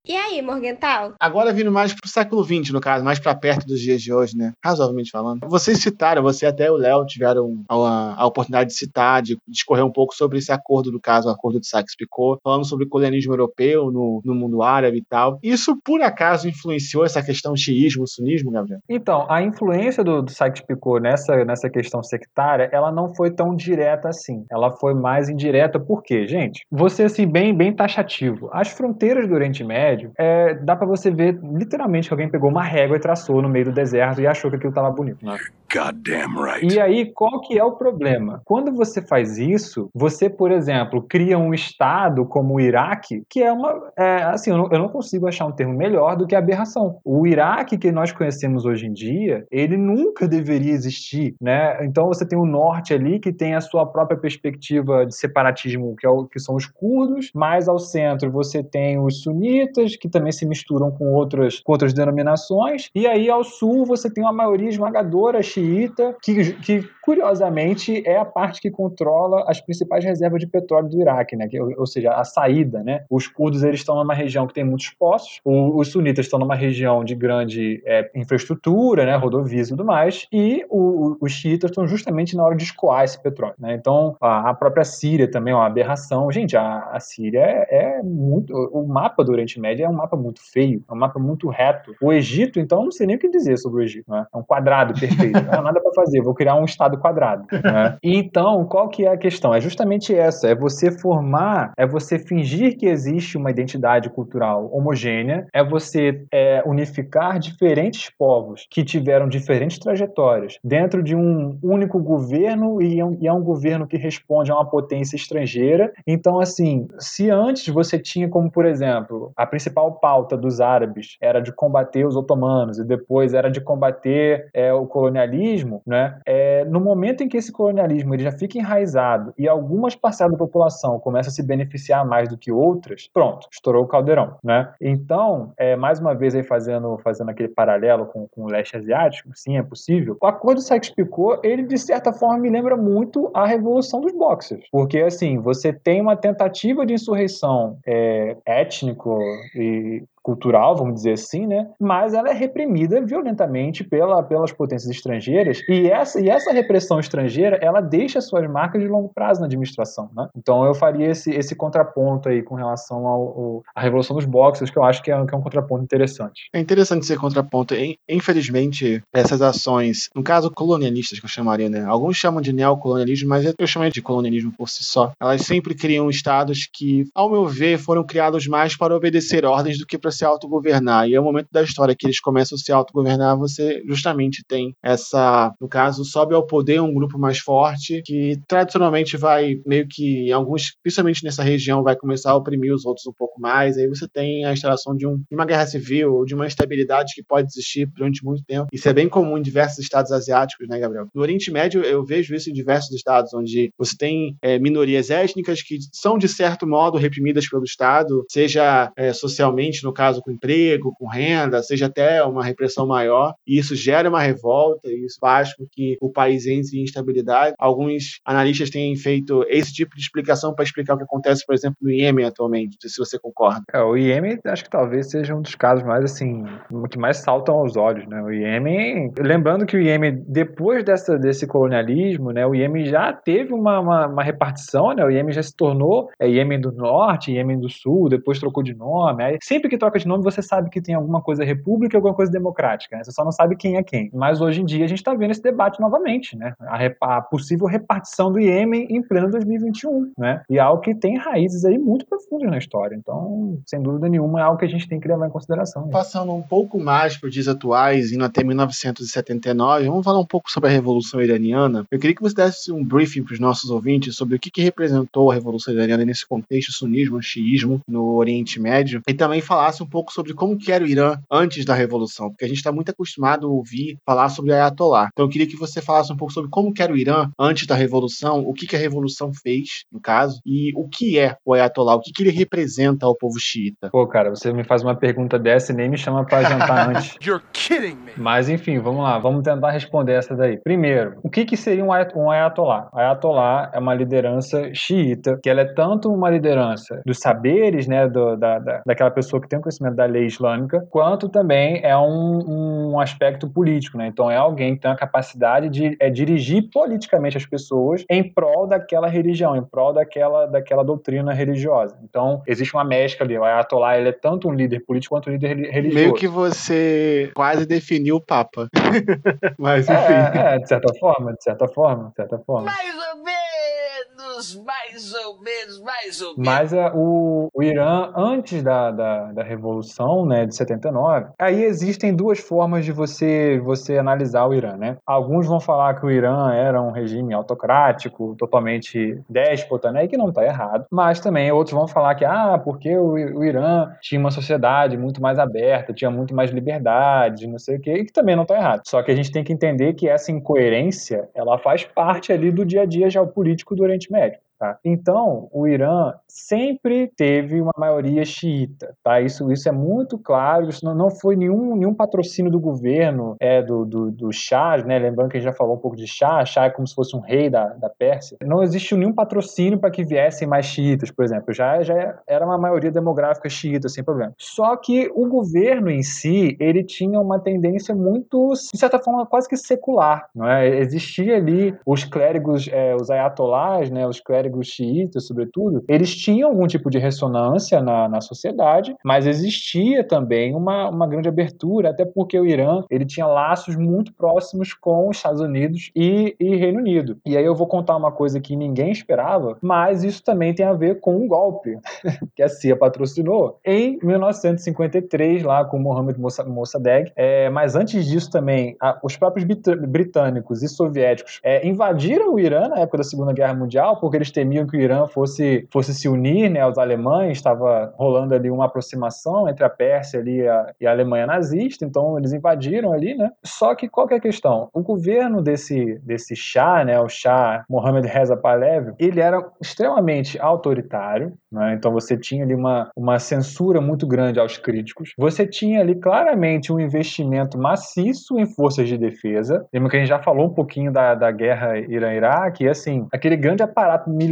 E aí, Morgental? Agora vindo mais pro século XX, no caso, mais para perto dos dias de hoje, né? Razoavelmente falando. Vocês citaram, você até o Léo tiveram a, a, oportunidade de citar, de discorrer um pouco sobre esse acordo, no caso, o acordo de Sykes-Picot, falando sobre o colonialismo europeu no, no mundo árabe e tal. Isso, por acaso, influenciou essa questão xiismo-sunismo, Gabriel? Então, a influência do, do Sykes-Picot nessa, nessa questão sectária, ela não foi tão direta assim. Ela foi mais indireta, por quê, gente? Você, assim, bem, bem taxativo. As fronteiras do Oriente Médio é, dá para você ver literalmente que alguém pegou uma régua e traçou no meio do deserto e achou que aquilo tava bonito. Né? Right. E aí, qual que é o problema? Quando você faz isso, você, por exemplo, cria um estado como o Iraque, que é uma. É, assim, eu não, eu não, consigo achar um termo melhor do que aberração. O Iraque que nós conhecemos hoje em dia, ele nunca deveria existir, né? Então você tem o norte ali que tem a sua própria perspectiva de separatismo, que, é o, que são os curdos, mais ao centro você tem os sunitas, que também se misturam com outras, com outras denominações, e aí ao sul você tem uma maioria esmagadora xiita, que, que curiosamente é a parte que controla as principais reservas de petróleo do Iraque, né? Que, ou seja, a saída, né? Os curdos eles estão numa região que tem muitos poços, o, os sunitas estão numa região de grande é, infraestrutura, né? Rodovias e tudo mais, e o, o, os xiitas estão justamente na hora de escoar esse petróleo, né? Então, a, a própria Síria também é uma aberração. Gente, a, a Síria é, é muito... O mapa do Oriente Médio é um mapa muito feio, é um mapa muito reto. O Egito, então, não sei nem o que dizer sobre o Egito, né? É um quadrado perfeito, não há nada para fazer, vou criar um estado quadrado. Né? [laughs] Então, qual que é a questão? É justamente essa, é você formar, é você fingir que existe uma identidade cultural homogênea, é você é, unificar diferentes povos que tiveram diferentes trajetórias dentro de um único governo e é um, e é um governo que responde a uma potência estrangeira. Então, assim, se antes você tinha como, por exemplo, a principal pauta dos árabes era de combater os otomanos e depois era de combater é, o colonialismo, né? É, no momento em que esse colonialismo ele já fica enraizado e algumas parcelas da população começam a se beneficiar mais do que outras, pronto, estourou o caldeirão, né? Então, é, mais uma vez aí fazendo, fazendo aquele paralelo com, com o leste asiático, sim, é possível. O acordo Sykes-Picot, ele de certa forma me lembra muito a revolução dos boxers, porque assim, você tem uma tentativa de insurreição é, étnico e cultural, vamos dizer assim, né? Mas ela é reprimida violentamente pela, pelas potências estrangeiras e essa, e essa repressão estrangeira, ela deixa suas marcas de longo prazo na administração, né? Então eu faria esse, esse contraponto aí com relação ao, ao à Revolução dos Boxers, que eu acho que é, que é um contraponto interessante. É interessante esse contraponto. Infelizmente, essas ações, no caso colonialistas que eu chamaria, né? Alguns chamam de neocolonialismo, mas eu chamaria de colonialismo por si só. Elas sempre criam estados que, ao meu ver, foram criados mais para obedecer ordens do que para se autogovernar. E é o momento da história que eles começam a se autogovernar, você justamente tem essa, no caso, sobe ao poder um grupo mais forte que tradicionalmente vai meio que alguns, principalmente nessa região, vai começar a oprimir os outros um pouco mais. Aí você tem a instalação de, um, de uma guerra civil, ou de uma instabilidade que pode existir durante muito tempo. Isso é bem comum em diversos estados asiáticos, né, Gabriel? No Oriente Médio, eu vejo isso em diversos estados, onde você tem é, minorias étnicas que são, de certo modo, reprimidas pelo Estado, seja é, socialmente, no caso, com emprego, com renda, seja até uma repressão maior, e isso gera uma revolta, e isso faz com que o país entre em instabilidade. Alguns analistas têm feito esse tipo de explicação para explicar o que acontece, por exemplo, no Iêmen atualmente. Se você concorda. É, o Iêmen, acho que talvez seja um dos casos mais, assim, que mais saltam aos olhos, né? O Iêmen, lembrando que o Iêmen, depois dessa, desse colonialismo, né, o Iêmen já teve uma, uma, uma repartição, né? O Iêmen já se tornou é, Iêmen do Norte, Iêmen do Sul, depois trocou de nome. Aí, sempre que troca de nome, você sabe que tem alguma coisa república e alguma coisa democrática, né? Você só não sabe quem é quem. Mas hoje em dia a gente está vendo esse debate novamente, né? A, a, possível repartição do Iêmen em pleno 2021, né? E algo que tem raízes aí muito profundas na história. Então, sem dúvida nenhuma, é algo que a gente tem que levar em consideração. Né? Passando um pouco mais para os dias atuais, indo até 1979, vamos falar um pouco sobre a Revolução Iraniana. Eu queria que você desse um briefing para os nossos ouvintes sobre o que, que representou a Revolução Iraniana nesse contexto sunismo, xiismo no Oriente Médio, e também falasse pouco sobre como que era o Irã antes da Revolução, porque a gente está muito acostumado a ouvir falar sobre Ayatollah. Então eu queria que você falasse um pouco sobre como que era o Irã antes da Revolução, o que, que a Revolução fez, no caso, e o que é o Ayatollah, o que, que ele representa ao povo xiita. Pô, cara, você me faz uma pergunta dessa e nem me chama para jantar [laughs] antes. You're kidding me. Mas enfim, vamos lá, vamos tentar responder essa daí. Primeiro, o que, que seria um, um Ayatollah? Ayatollah é uma liderança xiita, que ela é tanto uma liderança dos saberes, né, do, da, da, daquela pessoa que tem o conhecimento da lei islâmica, quanto também é um, um aspecto político, né? Então é alguém que tem a capacidade de é, dirigir politicamente as pessoas em prol daquela religião, em prol daquela, daquela doutrina religiosa. Então existe uma mescla ali. O Ayatollah ele é tanto um líder político quanto um líder religioso. Meio que você quase definiu o Papa. [laughs] Mas enfim. É, é, de certa forma, de certa forma, de certa forma. Mais ou menos, mais ou menos, mais ou menos. Mas uh, o, o Irã, antes da, da, da Revolução né, de 79, aí existem duas formas de você, você analisar o Irã. Né? Alguns vão falar que o Irã era um regime autocrático, totalmente déspota, né, e que não está errado. Mas também outros vão falar que, ah, porque o, o Irã tinha uma sociedade muito mais aberta, tinha muito mais liberdade, não sei o quê, e que também não está errado. Só que a gente tem que entender que essa incoerência, ela faz parte ali do dia a dia geopolítico do Oriente Médio. Tá? Então, o Irã sempre teve uma maioria xiita. Tá? Isso, isso é muito claro, isso não, não foi nenhum, nenhum patrocínio do governo, é, do, do, do Shah, né? lembrando que a gente já falou um pouco de Shah, Shah é como se fosse um rei da, da Pérsia. Não existiu nenhum patrocínio para que viessem mais xiitas, por exemplo. Já, já era uma maioria demográfica xiita, sem problema. Só que o governo em si, ele tinha uma tendência muito, de certa forma, quase que secular. Não é? Existia ali os clérigos, é, os ayatolás, né? os clérigos clérigos xiitas, sobretudo, eles tinham algum tipo de ressonância na, na sociedade, mas existia também uma, uma grande abertura, até porque o Irã ele tinha laços muito próximos com os Estados Unidos e, e Reino Unido. E aí eu vou contar uma coisa que ninguém esperava, mas isso também tem a ver com um golpe [laughs] que a CIA patrocinou em 1953, lá com Mohammed Mossadegh. É, mas antes disso também, a, os próprios britânicos e soviéticos é, invadiram o Irã na época da Segunda Guerra Mundial porque eles temiam que o Irã fosse, fosse se unir né, aos alemães, estava rolando ali uma aproximação entre a Pérsia ali e a, e a Alemanha nazista, então eles invadiram ali, né? Só que qual que é a questão? O governo desse, desse Shah, né, o Shah Mohammed Reza Pahlavi, ele era extremamente autoritário, né? então você tinha ali uma, uma censura muito grande aos críticos, você tinha ali claramente um investimento maciço em forças de defesa, lembra que a gente já falou um pouquinho da, da guerra Irã-Iraque, e assim, aquele grande aparato militar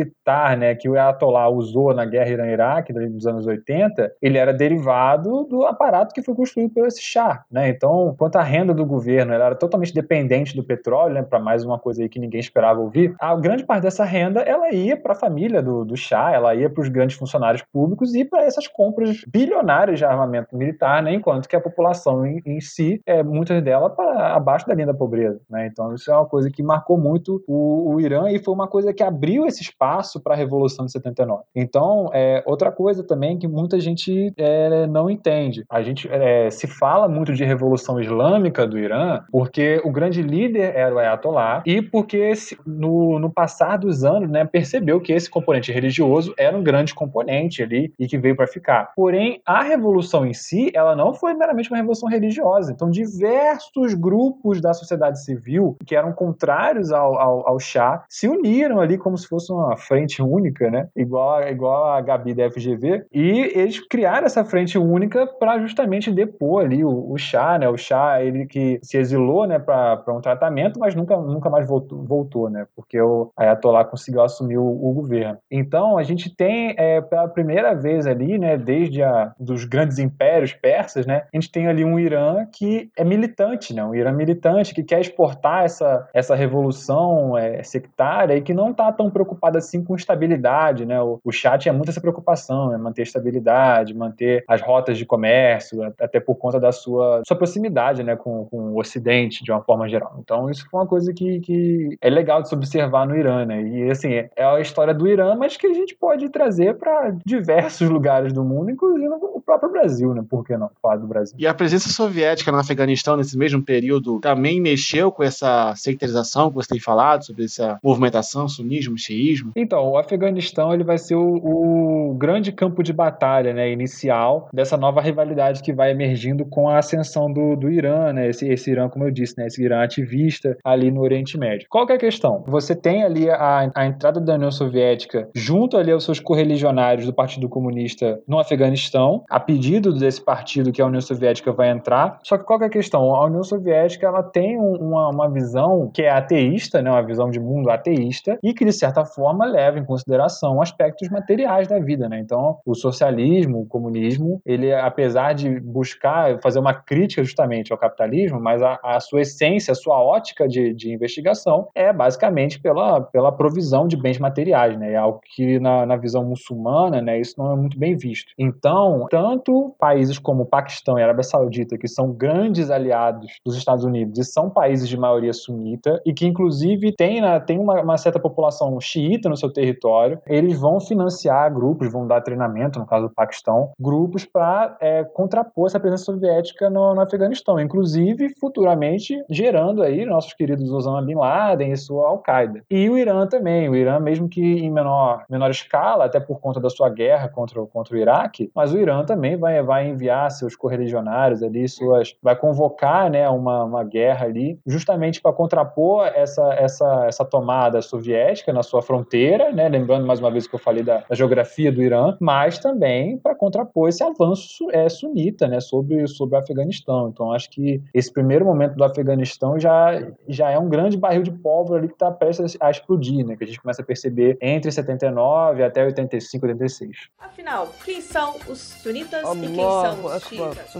né, que o Ayatollah usou na guerra Irã-Iraque dos anos 80, ele era derivado do aparato que foi construído pelo esse Shah. Né? Então, quanto à renda do governo, era totalmente dependente do petróleo, né, para mais uma coisa aí que ninguém esperava ouvir, a grande parte dessa renda ela ia para a família do, do Shah, ela ia para os grandes funcionários públicos e para essas compras bilionárias de armamento militar, né, enquanto que a população em, em si, é, muitas delas para abaixo da linha da pobreza. Né? Então, isso é uma coisa que marcou muito o, o Irã e foi uma coisa que abriu esse espaço espaço para a Revolução de 79. Então, é, outra coisa também que muita gente é, não entende. A gente é, se fala muito de Revolução Islâmica do Irã porque o grande líder era o Ayatollah e porque no, no passar dos anos né, percebeu que esse componente religioso era um grande componente ali e que veio para ficar. Porém, a revolução em si, ela não foi meramente uma revolução religiosa. Então, diversos grupos da sociedade civil que eram contrários ao, ao, ao chá se uniram ali como se fosse uma frente única, né? Igual, igual a Gabi da FGV. E eles criaram essa frente única para justamente depor ali o, o chá, né? O chá, ele que se exilou, né, para um tratamento, mas nunca, nunca mais voltou, voltou, né? Porque o Ayatollah conseguiu assumir o, o governo. Então, a gente tem, é, pela primeira vez ali, né, desde a, dos grandes impérios persas, né, a gente tem ali um Irã que é militante, né? Um Irã militante que quer exportar essa, essa revolução é, sectária e que não está tão preocupado assim com estabilidade, né? O, o Shah tinha muito essa preocupação, né? Manter estabilidade, manter as rotas de comércio, até por conta da sua, sua proximidade, né? Com, com o Ocidente, de uma forma geral. Então, isso foi uma coisa que, que é legal de se observar no Irã, né? E, assim, é a história do Irã, mas que a gente pode trazer para diversos lugares do mundo, inclusive o próprio Brasil, né? Por que não falar do Brasil? E a presença soviética no Afeganistão nesse mesmo período também mexeu com essa sectarização que você tem falado, sobre essa movimentação, sunismo, xiismo? Então, o Afeganistão ele vai ser o, o grande campo de batalha né, inicial dessa nova rivalidade que vai emergindo com a ascensão do, do Irã, né? Esse, esse Irã, como eu disse, né? Esse Irã ativista ali no Oriente Médio. Qual é a questão? Você tem ali a, a entrada da União Soviética junto ali aos seus correligionários do Partido Comunista no Afeganistão, a pedido desse partido que a União Soviética vai entrar. Só que qual é a questão? A União Soviética ela tem uma, uma visão que é ateísta, né? uma visão de mundo ateísta, e que, de certa forma, leva em consideração aspectos materiais da vida. Né? Então, o socialismo, o comunismo, ele, apesar de buscar fazer uma crítica justamente ao capitalismo, mas a, a sua essência, a sua ótica de, de investigação é basicamente pela, pela provisão de bens materiais. Né? É algo que, na, na visão muçulmana, né, isso não é muito bem visto. Então, tanto países como Paquistão e Arábia Saudita, que são grandes aliados dos Estados Unidos e são países de maioria sunita, e que, inclusive, tem, né, tem uma, uma certa população xiita no seu território, eles vão financiar grupos, vão dar treinamento, no caso do Paquistão, grupos para é, contrapor essa presença soviética no, no Afeganistão, inclusive futuramente gerando aí nossos queridos Osama Bin Laden e sua Al-Qaeda. E o Irã também, o Irã mesmo que em menor, menor escala, até por conta da sua guerra contra, contra o Iraque, mas o Irã também vai, vai enviar seus correligionários ali, suas, vai convocar né, uma, uma guerra ali, justamente para contrapor essa, essa, essa tomada soviética na sua fronteira, né, lembrando mais uma vez que eu falei da, da geografia do Irã, mas também para contrapor esse avanço é, sunita né, sobre, sobre o Afeganistão. Então, acho que esse primeiro momento do Afeganistão já, já é um grande barril de pólvora ali que está prestes a explodir, né, que a gente começa a perceber entre 79 até 85, 86. Afinal, quem são os sunitas e quem são os xiitas?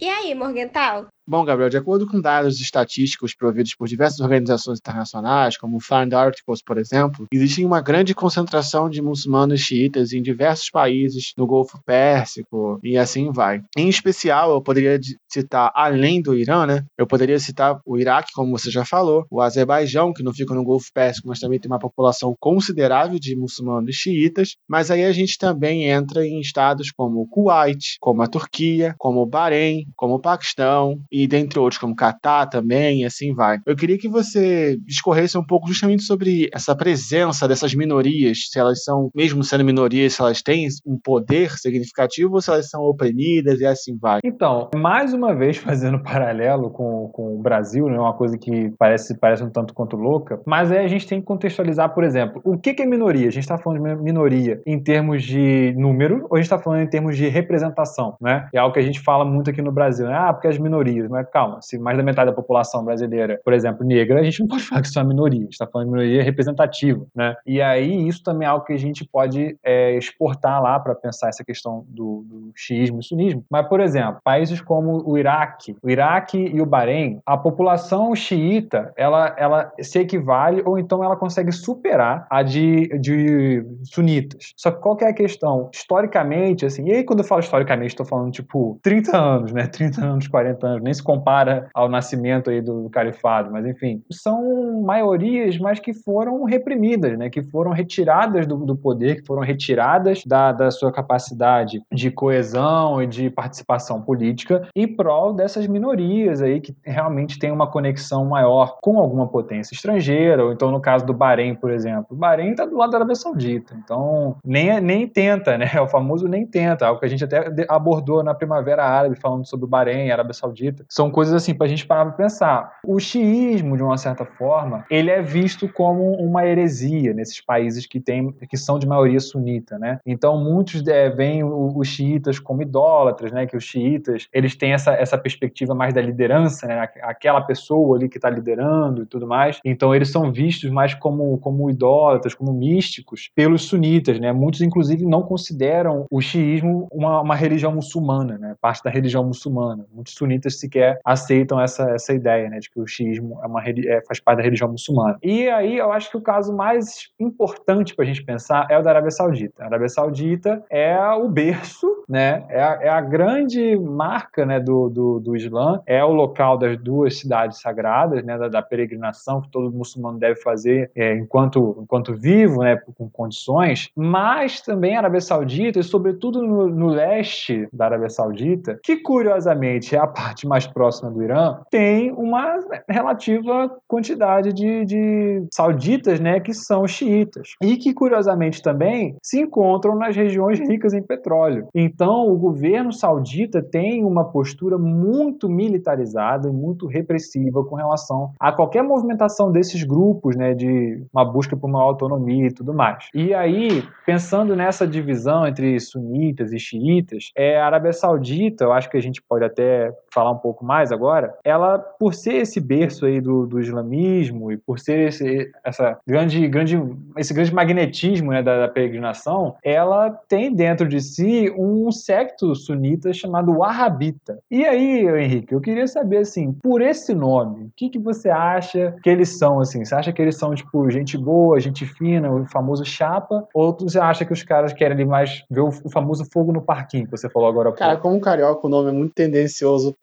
E aí, Morgental? Bom, Gabriel, de acordo com dados estatísticos providos por diversas organizações internacionais, como o Find Articles, por exemplo, existe uma grande concentração de muçulmanos xiitas em diversos países no Golfo Pérsico e assim vai. Em especial, eu poderia citar, além do Irã, né? Eu poderia citar o Iraque, como você já falou, o Azerbaijão, que não fica no Golfo Pérsico, mas também tem uma população considerável de muçulmanos xiitas. Mas aí a gente também entra em estados como o Kuwait, como a Turquia, como o Bahrein, como o Paquistão e dentre outros, como Catar também, e assim vai. Eu queria que você discorresse um pouco justamente sobre essa presença dessas minorias, se elas são, mesmo sendo minorias, se elas têm um poder significativo ou se elas são oprimidas e assim vai. Então, mais uma vez [laughs] fazendo paralelo com, com o Brasil, né, uma coisa que parece, parece um tanto quanto louca, mas aí a gente tem que contextualizar, por exemplo, o que, que é minoria? A gente está falando de minoria em termos de número ou a gente está falando em termos de representação, né? É algo que a gente fala muito aqui no Brasil, né? Ah, porque as minorias mas calma, se mais da metade da população brasileira, por exemplo, negra, a gente não pode falar que isso é uma minoria, a gente está falando de minoria representativa, né? E aí isso também é algo que a gente pode é, exportar lá para pensar essa questão do, do xiismo e sunismo. Mas, por exemplo, países como o Iraque, o Iraque e o Bahrein, a população xiita, ela, ela se equivale ou então ela consegue superar a de, de sunitas. Só que qual que é a questão? Historicamente, assim, e aí quando eu falo historicamente, estou falando tipo 30 anos, né? 30 anos, 40 anos, nem se compara ao nascimento aí do califado, mas enfim, são maiorias, mas que foram reprimidas, né? Que foram retiradas do, do poder, que foram retiradas da, da sua capacidade de coesão e de participação política em prol dessas minorias aí que realmente têm uma conexão maior com alguma potência estrangeira, ou então no caso do Bahrein, por exemplo. O Bahrein está do lado da Arábia Saudita, então nem, nem tenta, né? [laughs] O famoso nem tenta, algo que a gente até abordou na Primavera Árabe, falando sobre o Bahrein, Arábia Saudita. São coisas assim para a gente parar para pensar. O xiismo, de uma certa forma, ele é visto como uma heresia nesses países que, tem, que são de maioria sunita, né? Então muitos é, veem os xiitas como idólatras, né? Que os xiitas eles têm essa, essa perspectiva mais da liderança, né? Aquela pessoa ali que está liderando e tudo mais. Então eles são vistos mais como, como idólatras, como místicos pelos sunitas, né? Muitos inclusive não consideram o xiismo uma, uma religião muçulmana, né? Parte da religião muçulmana. Muitos sunitas sequer aceitam essa, essa ideia, né? De que o xiismo é uma, é, faz parte da religião muçulmana. E aí eu acho que o caso mais importante para a gente pensar é o da Arábia Saudita. A Arábia Saudita é o berço, né? É a, é a grande marca, né? Do, do, do Islã. É o local das duas cidades sagradas, né? Da, da peregrinação que todo muçulmano deve fazer é, enquanto, enquanto vivo, né? Com condições. Mas também a Arábia Saudita, e sobretudo no, no leste da Arábia Saudita, que curiosamente é a parte mais próxima do Irã, tem uma relativa quantidade de, de sauditas, né, que são xiitas. E que, curiosamente, também se encontram nas regiões ricas em petróleo. Então, o governo saudita tem uma postura muito militarizada e muito repressiva com relação a qualquer movimentação desses grupos, né, de uma busca por uma autonomia e tudo mais. E aí, pensando nessa divisão entre sunitas e xiitas, é, a Arábia Saudita, eu acho que a gente pode até falar um pouco mais agora, ela, por ser esse berço aí do, do islamismo e por ser esse, essa grande, grande, esse grande magnetismo né, da, da, peregrinação, ela tem dentro de si um secto sunita chamado Wahhabita. E aí, Henrique, eu queria saber, assim, por esse nome, o que, que você acha que eles são, assim? Você acha que eles são, tipo, gente boa, gente fina, o famoso chapa? Ou você acha que os caras querem ali mais ver o, famoso fogo no parquinho, que você falou agora há pouco? Cara, como carioca, o nome é muito tendencioso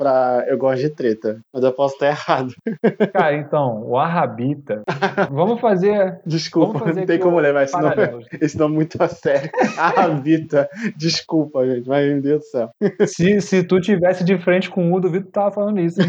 eu gosto de treta, mas eu posso estar [laughs] errado. Cara, então, o Arrabita. Vamos fazer. Desculpa, vamos fazer não tem como levar esse nome, [laughs] esse nome muito a sério. [laughs] Arrabita. Desculpa, gente, mas meu Deus do céu. Se, se tu tivesse de frente com o, duvido que tu tava falando isso.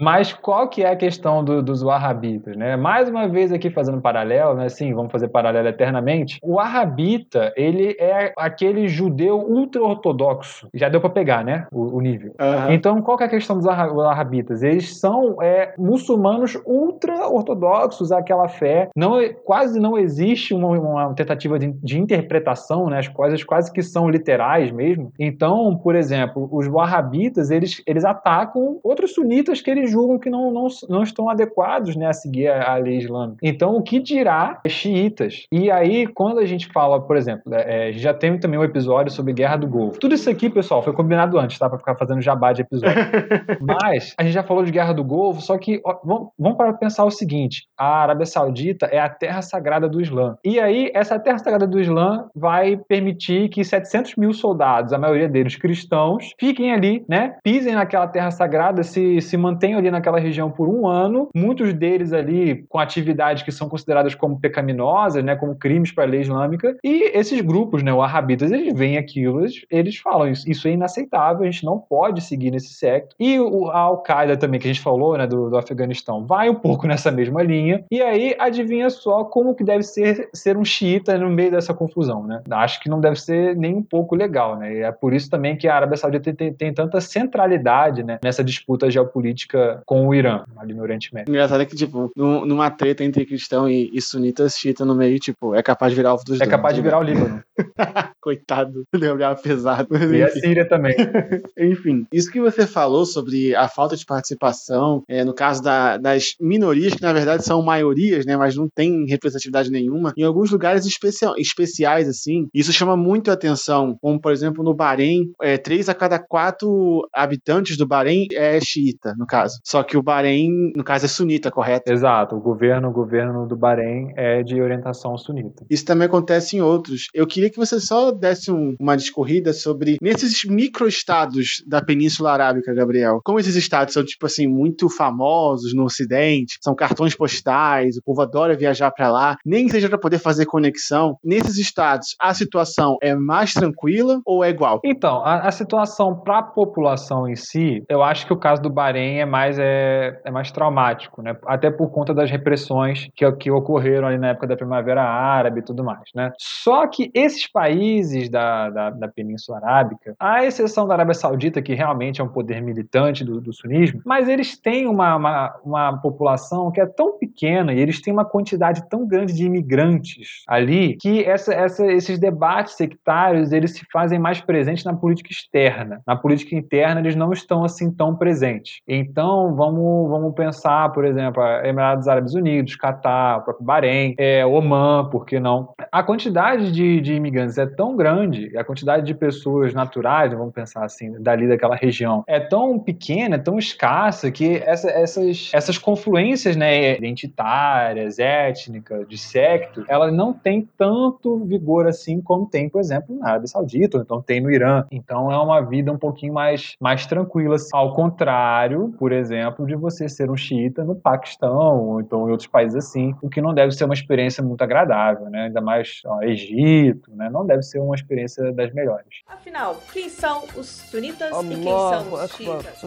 mas qual que é a questão do, dos Wahhabitas, né? Mais uma vez aqui fazendo paralelo, né? Sim, vamos fazer paralelo eternamente. O Wahhabita, ele é aquele judeu ultra-ortodoxo. Já deu para pegar, né? O, o nível. Uhum. Então, qual que é a questão dos Wahhabitas? Eles são é, muçulmanos ultra-ortodoxos àquela fé. Não, quase não existe uma, uma tentativa de, de, interpretação, né? As coisas quase que são literais mesmo. Então, por exemplo, os Wahhabitas, eles, eles atacam outros sunitas que eles julgam que não, não, não estão adequados né, a seguir a, a lei islâmica. Então, o que dirá xiitas? E aí, quando a gente fala, por exemplo, é, já tem também um episódio sobre Guerra do Golfo. Tudo isso aqui, pessoal, foi combinado antes, tá? Pra ficar fazendo jabá de episódio. [laughs] Mas, a gente já falou de Guerra do Golfo, só que ó, vamos, vamos para pensar o seguinte: a Arábia Saudita é a terra sagrada do Islã. E aí, essa terra sagrada do Islã vai permitir que 700 mil soldados, a maioria deles cristãos, fiquem ali, né? Pisem naquela terra sagrada, se, se mantenham ali naquela região por um ano. Muitos deles ali com atividades que são consideradas como pecaminosas, né? Como crimes para a lei islâmica. E esses grupos, né? O Arrabitas, eles veem aquilo, eles, eles falam isso, isso é inaceitável, a gente não pode seguir nesse secto. E o, a Al-Qaeda também, que a gente falou, né? Do, do Afeganistão, vai um pouco nessa mesma linha. E aí, adivinha só como que deve ser ser um xiita no meio dessa confusão, né? Acho que não deve ser nem um pouco legal, né? E é por isso também que a Arábia Saudita tem, tem, tanta centralidade, né? Nessa disputa geopolítica com o Irã, ali no Oriente Médio. Engraçado é que, tipo, numa treta entre cristão e, e sunitas, xiita no meio, tipo, é capaz de virar alvo dos É capaz de virar o Líbano. [laughs] Coitado, [laughs] lembrar pesado. E a Síria também. [laughs] enfim, isso que você falou sobre a falta de participação, é, no caso da, das minorias, que na verdade são maiorias, né, mas não tem representatividade nenhuma, em alguns lugares especiais, assim, isso chama muito muito atenção, como por exemplo no Bahrein, é, três a cada quatro habitantes do Bahrein é xiita, no caso. Só que o Bahrein, no caso, é sunita, correto? Exato, o governo, o governo do Bahrein é de orientação sunita. Isso também acontece em outros. Eu queria que você só desse um, uma discorrida sobre nesses microestados da Península Arábica, Gabriel. Como esses estados são tipo assim muito famosos no Ocidente, são cartões postais, o povo adora viajar para lá, nem seja para poder fazer conexão. Nesses estados, a situação é mais tranquila ou é igual? Então, a, a situação para a população em si, eu acho que o caso do Bahrein é mais é, é mais traumático, né? Até por conta das repressões que, que ocorreram ali na época da Primavera Árabe e tudo mais, né? Só que esses países da, da, da Península Arábica, à exceção da Arábia Saudita, que realmente é um poder militante do, do sunismo, mas eles têm uma, uma, uma população que é tão pequena e eles têm uma quantidade tão grande de imigrantes ali que essa, essa, esses debates sectários eles se fazem mais presentes na política externa. Na política interna eles não estão assim tão presentes. Então vamos, vamos pensar, por exemplo, Emirados Árabes Unidos, Catar, o próprio Bahrein, é, Oman, por que não? A quantidade de, de imigrantes é tão grande, a quantidade de pessoas naturais, vamos pensar assim, dali daquela região, é tão pequena, é tão escassa que essa, essas, essas confluências né, identitárias, étnicas, de secto, elas não têm tanto vigor assim como tem, por exemplo, na Arábia Saudita, ou então tem no Irã. Então é uma vida um pouquinho mais, mais tranquila. Assim. Ao contrário, por exemplo, de você ser um xiita no Paquistão, ou então em outros países assim, o que não deve ser uma experiência muito agradável, né? Ainda mais ó, Egito, né? Não deve ser uma experiência das melhores. Afinal, quem são os sunitas e quem são os xiitas?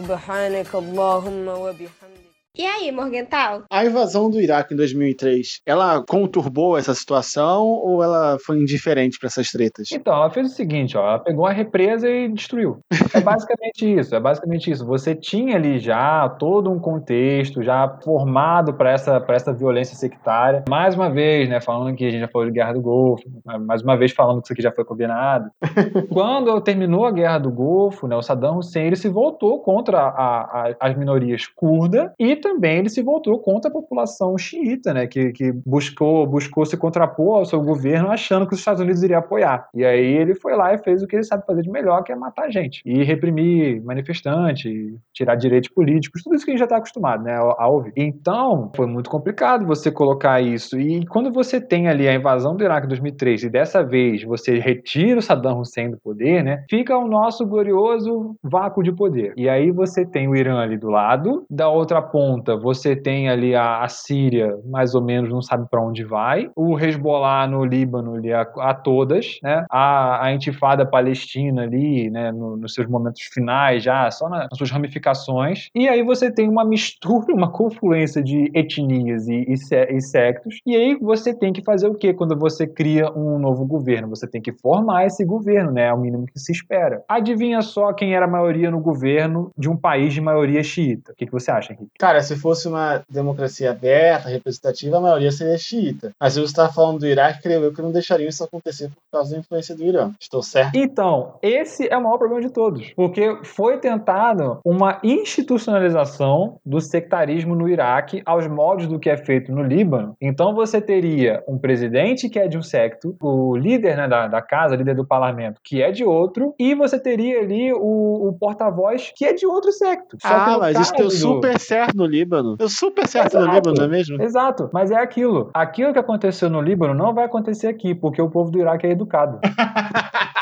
E aí, Morgental? A invasão do Iraque em 2003, ela conturbou essa situação ou ela foi indiferente para essas tretas? Então, ela fez o seguinte, ó, ela pegou a represa e destruiu. É [laughs] basicamente isso, é basicamente isso. Você tinha ali já todo um contexto já formado para essa, pra essa violência sectária. Mais uma vez, né, falando que a gente já falou de Guerra do Golfo, mais uma vez falando que isso aqui já foi combinado. [laughs] Quando terminou a Guerra do Golfo, né, o Saddam Hussein ele se voltou contra a, a, as minorias curdas e também ele se voltou contra a população xiita, né, que, que buscou, buscou se contrapor ao seu governo achando que os Estados Unidos iriam apoiar. E aí ele foi lá e fez o que ele sabe fazer de melhor, que é matar gente. E reprimir manifestante, tirar direitos políticos, tudo isso que a gente já está acostumado né, a ouvir. Então, foi muito complicado você colocar isso. E quando você tem ali a invasão do Iraque em 2003 e dessa vez você retira o Saddam Hussein do poder, né, fica o nosso glorioso vácuo de poder. E aí você tem o Irã ali do lado, da outra ponta ponta, você tem ali a, a Síria, mais ou menos, não sabe para onde vai. O Hezbollah no Líbano ali a, a todas, né? A, a intifada palestina ali, né? No, nos seus momentos finais já, só na, nas suas ramificações. E aí você tem uma mistura, [laughs] uma confluência de etnias e, e, e sectos. E aí você tem que fazer o quê quando você cria um novo governo? Você tem que formar esse governo, né? É o mínimo que se espera. Adivinha só quem era a maioria no governo de um país de maioria xiita. O que, que você acha, Henrique? Cara, se fosse uma democracia aberta, representativa, a maioria seria xiita. Mas se você está falando do Iraque, creio eu que não deixariam isso acontecer por causa da influência do Irã. Estou certo? Então, esse é o maior problema de todos. Porque foi tentado uma institucionalização do sectarismo no Iraque aos moldes do que é feito no Líbano. Então você teria um presidente que é de um secto, o líder né, da, da casa, líder do parlamento, que é de outro, e você teria ali o, o porta-voz que é de outro secto. Só ah, mas isso deu super certo no Líbano. Deu super certo Exato. no Líbano, não é mesmo? Exato, mas é aquilo. Aquilo que aconteceu no Líbano não vai acontecer aqui, porque o povo do Iraque é educado. [laughs]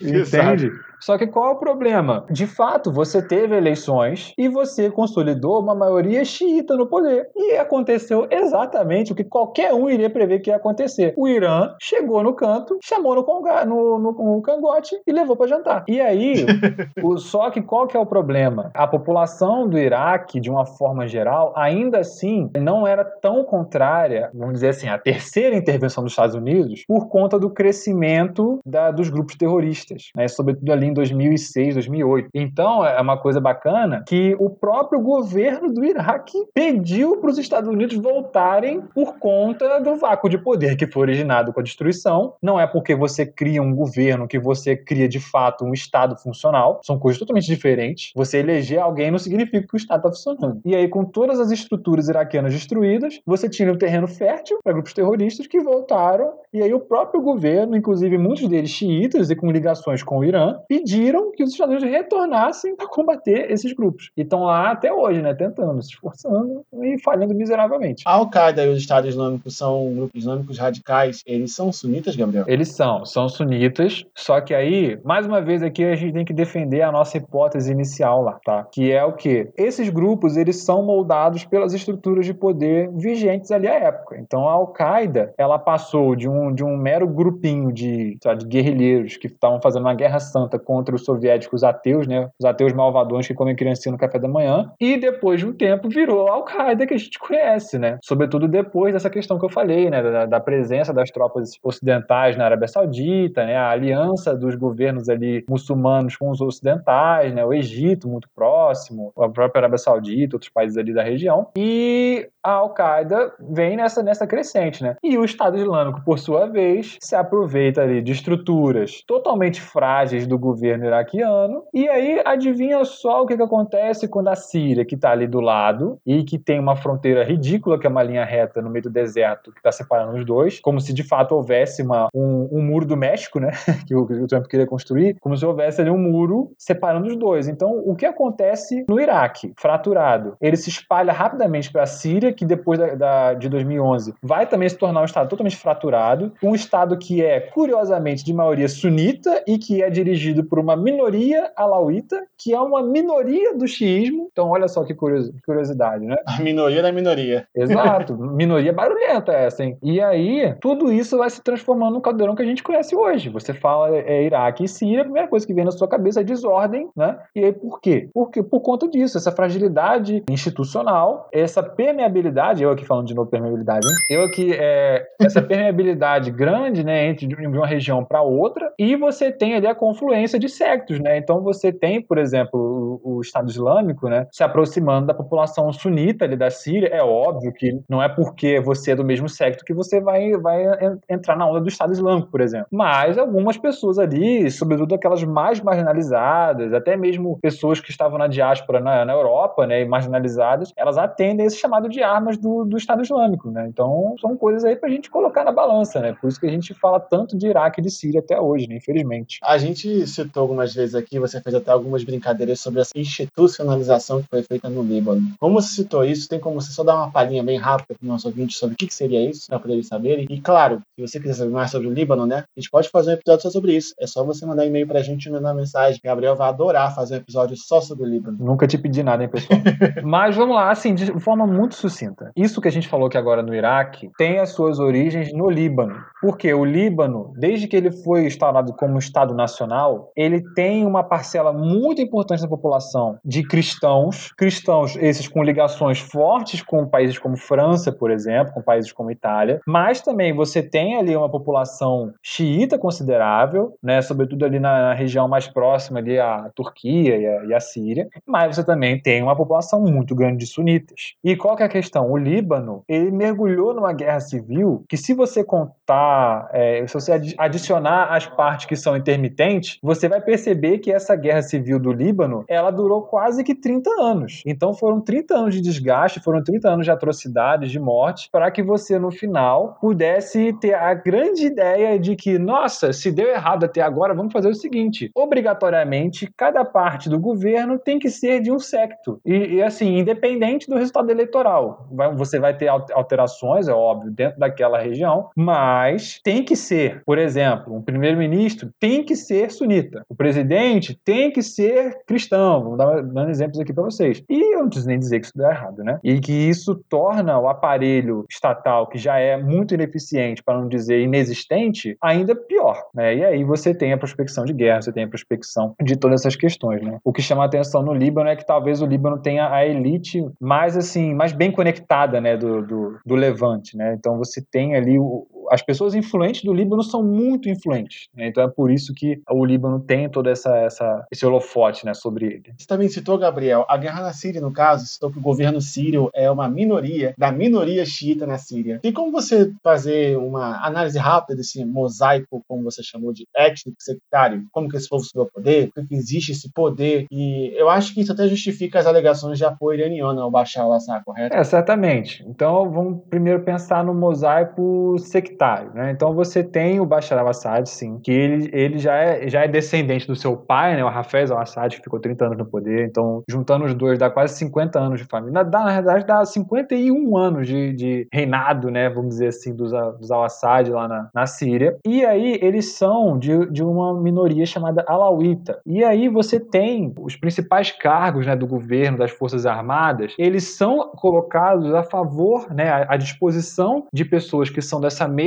Entende? Só que qual é o problema? De fato, você teve eleições e você consolidou uma maioria xiita no poder. E aconteceu exatamente o que qualquer um iria prever que ia acontecer. O Irã chegou no canto, chamou no, conga, no, no, no cangote e levou para jantar. E aí, [laughs] o, só que qual que é o problema? A população do Iraque, de uma forma geral, ainda assim não era tão contrária, vamos dizer assim, à terceira intervenção dos Estados Unidos por conta do crescimento da, dos grupos terroristas né, sobretudo ali em 2006, 2008. Então, é uma coisa bacana que o próprio governo do Iraque pediu para os Estados Unidos voltarem por conta do vácuo de poder que foi originado com a destruição. Não é porque você cria um governo que você cria de fato um Estado funcional, são coisas totalmente diferentes. Você eleger alguém não significa que o Estado está funcionando. E aí, com todas as estruturas iraquianas destruídas, você tinha um terreno fértil para grupos terroristas que voltaram, e aí o próprio governo, inclusive muitos deles xiitas e com ligações com o Irã, pediram que os Estados Unidos retornassem para combater esses grupos. E estão lá até hoje, né, tentando, se esforçando e falhando miseravelmente. A Al-Qaeda e os Estados Islâmicos são grupos islâmicos radicais, eles são sunitas, Gabriel? Eles são, são sunitas, só que aí, mais uma vez aqui, a gente tem que defender a nossa hipótese inicial lá, tá? Que é o que? Esses grupos, eles são moldados pelas estruturas de poder vigentes ali à época. Então, a Al-Qaeda, ela passou de um, de um mero grupinho de, sabe, de guerrilheiros que estavam fazendo uma guerra santa contra os soviéticos ateus, né? Os ateus malvadões que comem criancinha no café da manhã, e depois de um tempo virou a Al-Qaeda que a gente conhece, né? Sobretudo depois dessa questão que eu falei, né? Da, da presença das tropas ocidentais na Arábia Saudita, né? A aliança dos governos ali muçulmanos com os ocidentais, né? O Egito muito próximo, a própria Arábia Saudita, outros países ali da região. E a Al-Qaeda vem nessa, nessa crescente, né? E o Estado Islâmico, por sua vez, se aproveita ali de estruturas totalmente frágeis do governo iraquiano. E aí, adivinha só o que, que acontece quando a Síria, que está ali do lado e que tem uma fronteira ridícula, que é uma linha reta no meio do deserto que está separando os dois, como se de fato houvesse uma, um, um muro do México, né? [laughs] que, o, que o Trump queria construir, como se houvesse ali um muro separando os dois. Então, o que acontece no Iraque, fraturado? Ele se espalha rapidamente para a Síria, que depois da, da, de 2011 vai também se tornar um Estado totalmente fraturado, um Estado que é, curiosamente, de maioria sunita e que é dirigido por uma minoria alauíta, que é uma minoria do xiismo. Então, olha só que curiosidade, né? A [laughs] minoria da minoria. Exato. [laughs] minoria barulhenta essa, hein? E aí, tudo isso vai se transformando no caldeirão que a gente conhece hoje. Você fala é, Iraque e Síria, a primeira coisa que vem na sua cabeça é desordem, né? E aí, por quê? Porque por conta disso, essa fragilidade institucional, essa permeabilidade, eu aqui falando de novo permeabilidade, hein? Eu aqui, é, essa [laughs] permeabilidade grande, né, entre de uma região para outra, e você tem ali a confluência de sectos, né? Então você tem, por exemplo, o, o Estado Islâmico, né, se aproximando da população sunita ali da Síria. É óbvio que não é porque você é do mesmo secto que você vai, vai entrar na onda do Estado Islâmico, por exemplo. Mas algumas pessoas ali, sobretudo aquelas mais marginalizadas, até mesmo pessoas que estavam na diáspora na, na Europa, né, e marginalizadas, elas atendem esse chamado de armas do, do Estado Islâmico, né? Então são coisas aí pra gente colocar na balança, né? Por isso que a gente fala tanto de Iraque e de Síria até hoje, né? Infelizmente. A gente citou algumas vezes aqui, você fez até algumas brincadeiras sobre essa institucionalização que foi feita no Líbano. Como você citou isso, tem como você só dar uma palhinha bem rápida para o nosso ouvinte sobre o que, que seria isso, para poder saberem. E claro, se você quiser saber mais sobre o Líbano, né? A gente pode fazer um episódio só sobre isso. É só você mandar e-mail pra gente mandar mensagem. Gabriel vai adorar fazer um episódio só sobre o Líbano. Nunca te pedi nada, hein, pessoal? [laughs] Mas vamos lá, assim, de forma muito sucinta. Isso que a gente falou aqui agora no Iraque tem as suas origens no Líbano. Porque o Líbano, desde que ele foi instaurado como Estado Nacional, ele tem uma parcela muito importante da população de cristãos, cristãos esses com ligações fortes com países como França, por exemplo, com países como Itália, mas também você tem ali uma população xiita considerável, né, sobretudo ali na, região mais próxima ali à Turquia e a, e a Síria, mas você também tem uma população muito grande de sunitas. E qual que é a questão? O Líbano, ele mergulhou numa guerra civil que se você contar, é, se você adicionar as partes que são intermitentes, você vai perceber que essa guerra civil do Líbano, ela durou quase que 30 anos. Então foram 30 anos de desgaste, foram 30 anos de atrocidades, de morte, para que você no final pudesse ter a grande ideia de que, nossa, se deu errado até agora, vamos fazer o seguinte: obrigatoriamente cada parte do governo tem que ser de um secto. E, e assim, independente do resultado eleitoral. Vai, você vai ter alterações, é óbvio, dentro daquela região, mas tem que ser, por exemplo, um primeiro-ministro tem que ser sunita. O presidente tem que ser cristão. Vou dar dando exemplos aqui para vocês. E eu não preciso nem dizer que isso dá errado, né? E que isso torna o aparelho estatal, que já é muito ineficiente, para não dizer inexistente, ainda pior, né? E aí você tem a prospecção de guerra, você tem a prospecção de todas essas questões, né? O que chama a atenção no Líbano é que talvez o Líbano tenha a elite mais assim, mais bem conectada, né, do, do, do Levante, né? Então você tem ali o, as pessoas influentes do Líbano são muito influentes. Né? Então é por isso que o Líbano tem todo essa, essa, esse holofote né, sobre ele. Você também citou, Gabriel, a guerra na Síria, no caso, citou que o governo sírio é uma minoria da minoria xiita na Síria. Tem como você fazer uma análise rápida desse mosaico, como você chamou de étnico sectário? Como que esse povo subiu ao poder? Por que existe esse poder? E eu acho que isso até justifica as alegações de apoio iraniano ao Bashar al-Assad, correto? É, certamente. Então vamos primeiro pensar no mosaico sectário. Né? Então você tem o Bashar al-Assad, sim, que ele, ele já, é, já é descendente do seu pai, né, o Hafez al-Assad, que ficou 30 anos no poder. Então, juntando os dois, dá quase 50 anos de família. Dá, na verdade, dá 51 anos de, de reinado, né, vamos dizer assim, dos, dos al-Assad lá na, na Síria. E aí eles são de, de uma minoria chamada Alauíta. E aí você tem os principais cargos né, do governo, das Forças Armadas, eles são colocados a favor, né, à disposição de pessoas que são dessa mesma,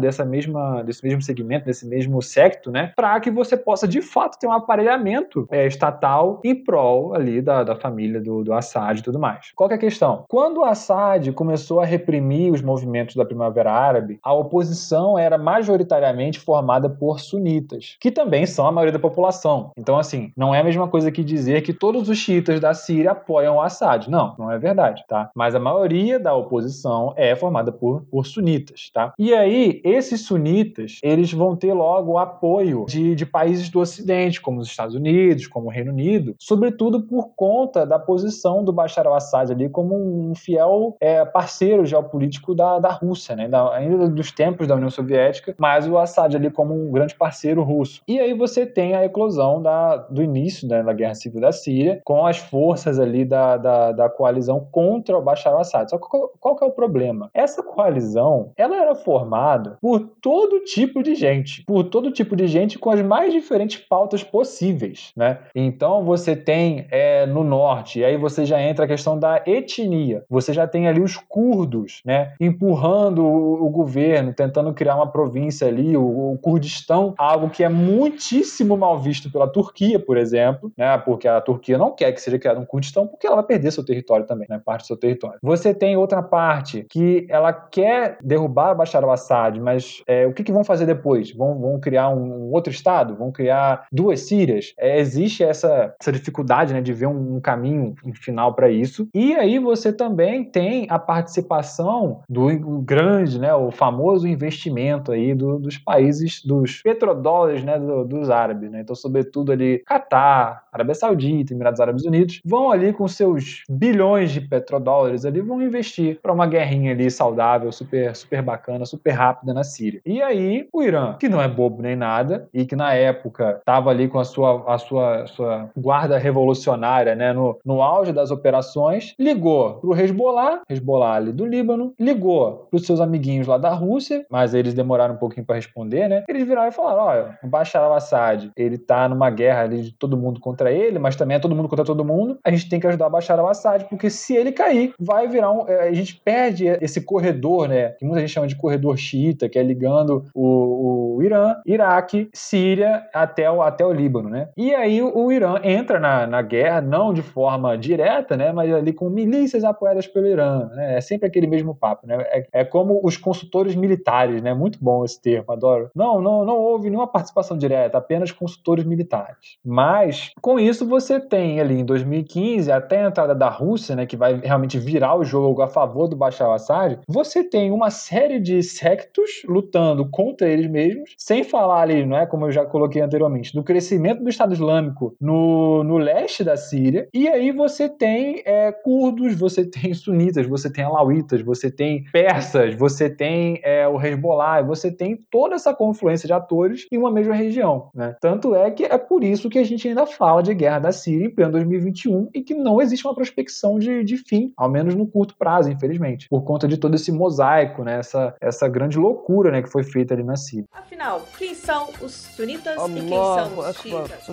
dessa mesma, desse mesmo segmento, desse mesmo secto, né, para que você possa de fato ter um aparelhamento é, estatal em prol ali da, da família do, do Assad e tudo mais. Qual é a questão? Quando o Assad começou a reprimir os movimentos da Primavera Árabe, a oposição era majoritariamente formada por sunitas, que também são a maioria da população. Então, assim, não é a mesma coisa que dizer que todos os xiitas da Síria apoiam o Assad. Não, não é verdade, tá? Mas a maioria da oposição é formada por, por sunitas, tá? E aí, esses sunitas, eles vão ter logo o apoio de, de países do Ocidente, como os Estados Unidos, como o Reino Unido, sobretudo por conta da posição do Bashar al-Assad ali como um fiel é, parceiro geopolítico da, da Rússia, né? Da, ainda dos tempos da União Soviética, mas o Assad ali como um grande parceiro russo. E aí você tem a eclosão da, do início né, da Guerra Civil da Síria, com as forças ali da, da, da coalizão contra o Bashar al-Assad. Só que qual, qual que é o problema? Essa coalizão, ela era formada por todo tipo de gente, por todo tipo de gente com as mais diferentes pautas possíveis, né? Então você tem é, no norte, e aí você já entra a questão da etnia. Você já tem ali os curdos, né? Empurrando o, o governo, tentando criar uma província ali, o, o, Kurdistão, algo que é muitíssimo mal visto pela Turquia, por exemplo, né? Porque a Turquia não quer que seja criado um Kurdistão, porque ela vai perder seu território também, né? Parte do seu território. Você tem outra parte que ela quer derrubar Bashar al-Assad, mas é, o que, que, vão fazer depois? Vão, vão criar um, um, outro Estado? Vão criar duas Sírias? É, existe essa, essa dificuldade né, de ver um, um caminho final para isso. E aí você também tem a participação do grande, né, o famoso investimento aí do, dos países, dos petrodólares né, do, dos árabes. Né? Então, sobretudo ali, Catar, Arábia Saudita, Emirados Árabes Unidos, vão ali com seus bilhões de petrodólares ali, vão investir para uma guerrinha ali saudável, super, super bacana, super rápida na Síria. E aí, o Irã, que não é bobo nem nada, e que na época estava ali com a sua, a sua, sua guarda revolucionária, né, no, no auge das operações, ligou pro Hezbollah, Hezbollah ali do Líbano, ligou pros seus amiguinhos lá da Rússia, mas eles demoraram um pouquinho para responder, né? Eles viraram e falaram: olha, o Bashar al-Assad, ele tá numa guerra ali de todo mundo contra ele, mas também é todo mundo contra todo mundo. A gente tem que ajudar o Bashar al-Assad, porque se ele cair, vai virar um. É, a gente perde esse corredor, né? Que muita gente chama de corredor xiita, que é ligando o, o Irã, Iraque, Síria até o, até o Líbano, né? E aí o, o Irã entra na, na guerra, não de forma direta, né? Mas ali com milícias apoiadas pelo Irã, né? É sempre aquele mesmo papo, né? É, é como os consultores militares, né? Muito bom esse termo, adoro. Não, não, não houve nenhuma participação direta, apenas consultores militares. Mas com isso você tem ali em 2015 até a entrada da Rússia, né? Que vai realmente virar o jogo a favor do Bashar al-Assad. Você tem uma série de sectos lutando contra eles mesmos, sem falar ali, não é como eu já coloquei anteriormente, do crescimento do Estado Islâmico no, no leste da Síria. E aí você tem é, curdos, você tem sunitas, você tem alauítas, você tem persas, você tem é, o Hezbollah, você tem toda essa confluência de atores em uma mesma região. Né? Tanto é que é por isso que a gente ainda fala de guerra da Síria em pleno 2021 e que não existe uma prospecção de, de fim, ao menos no curto prazo, infelizmente, por conta de todo esse mosaico, né? essa, essa grande loucura né? que foi feita ali na Síria. Afinal, quem são os sunitas e quem são os xiitas?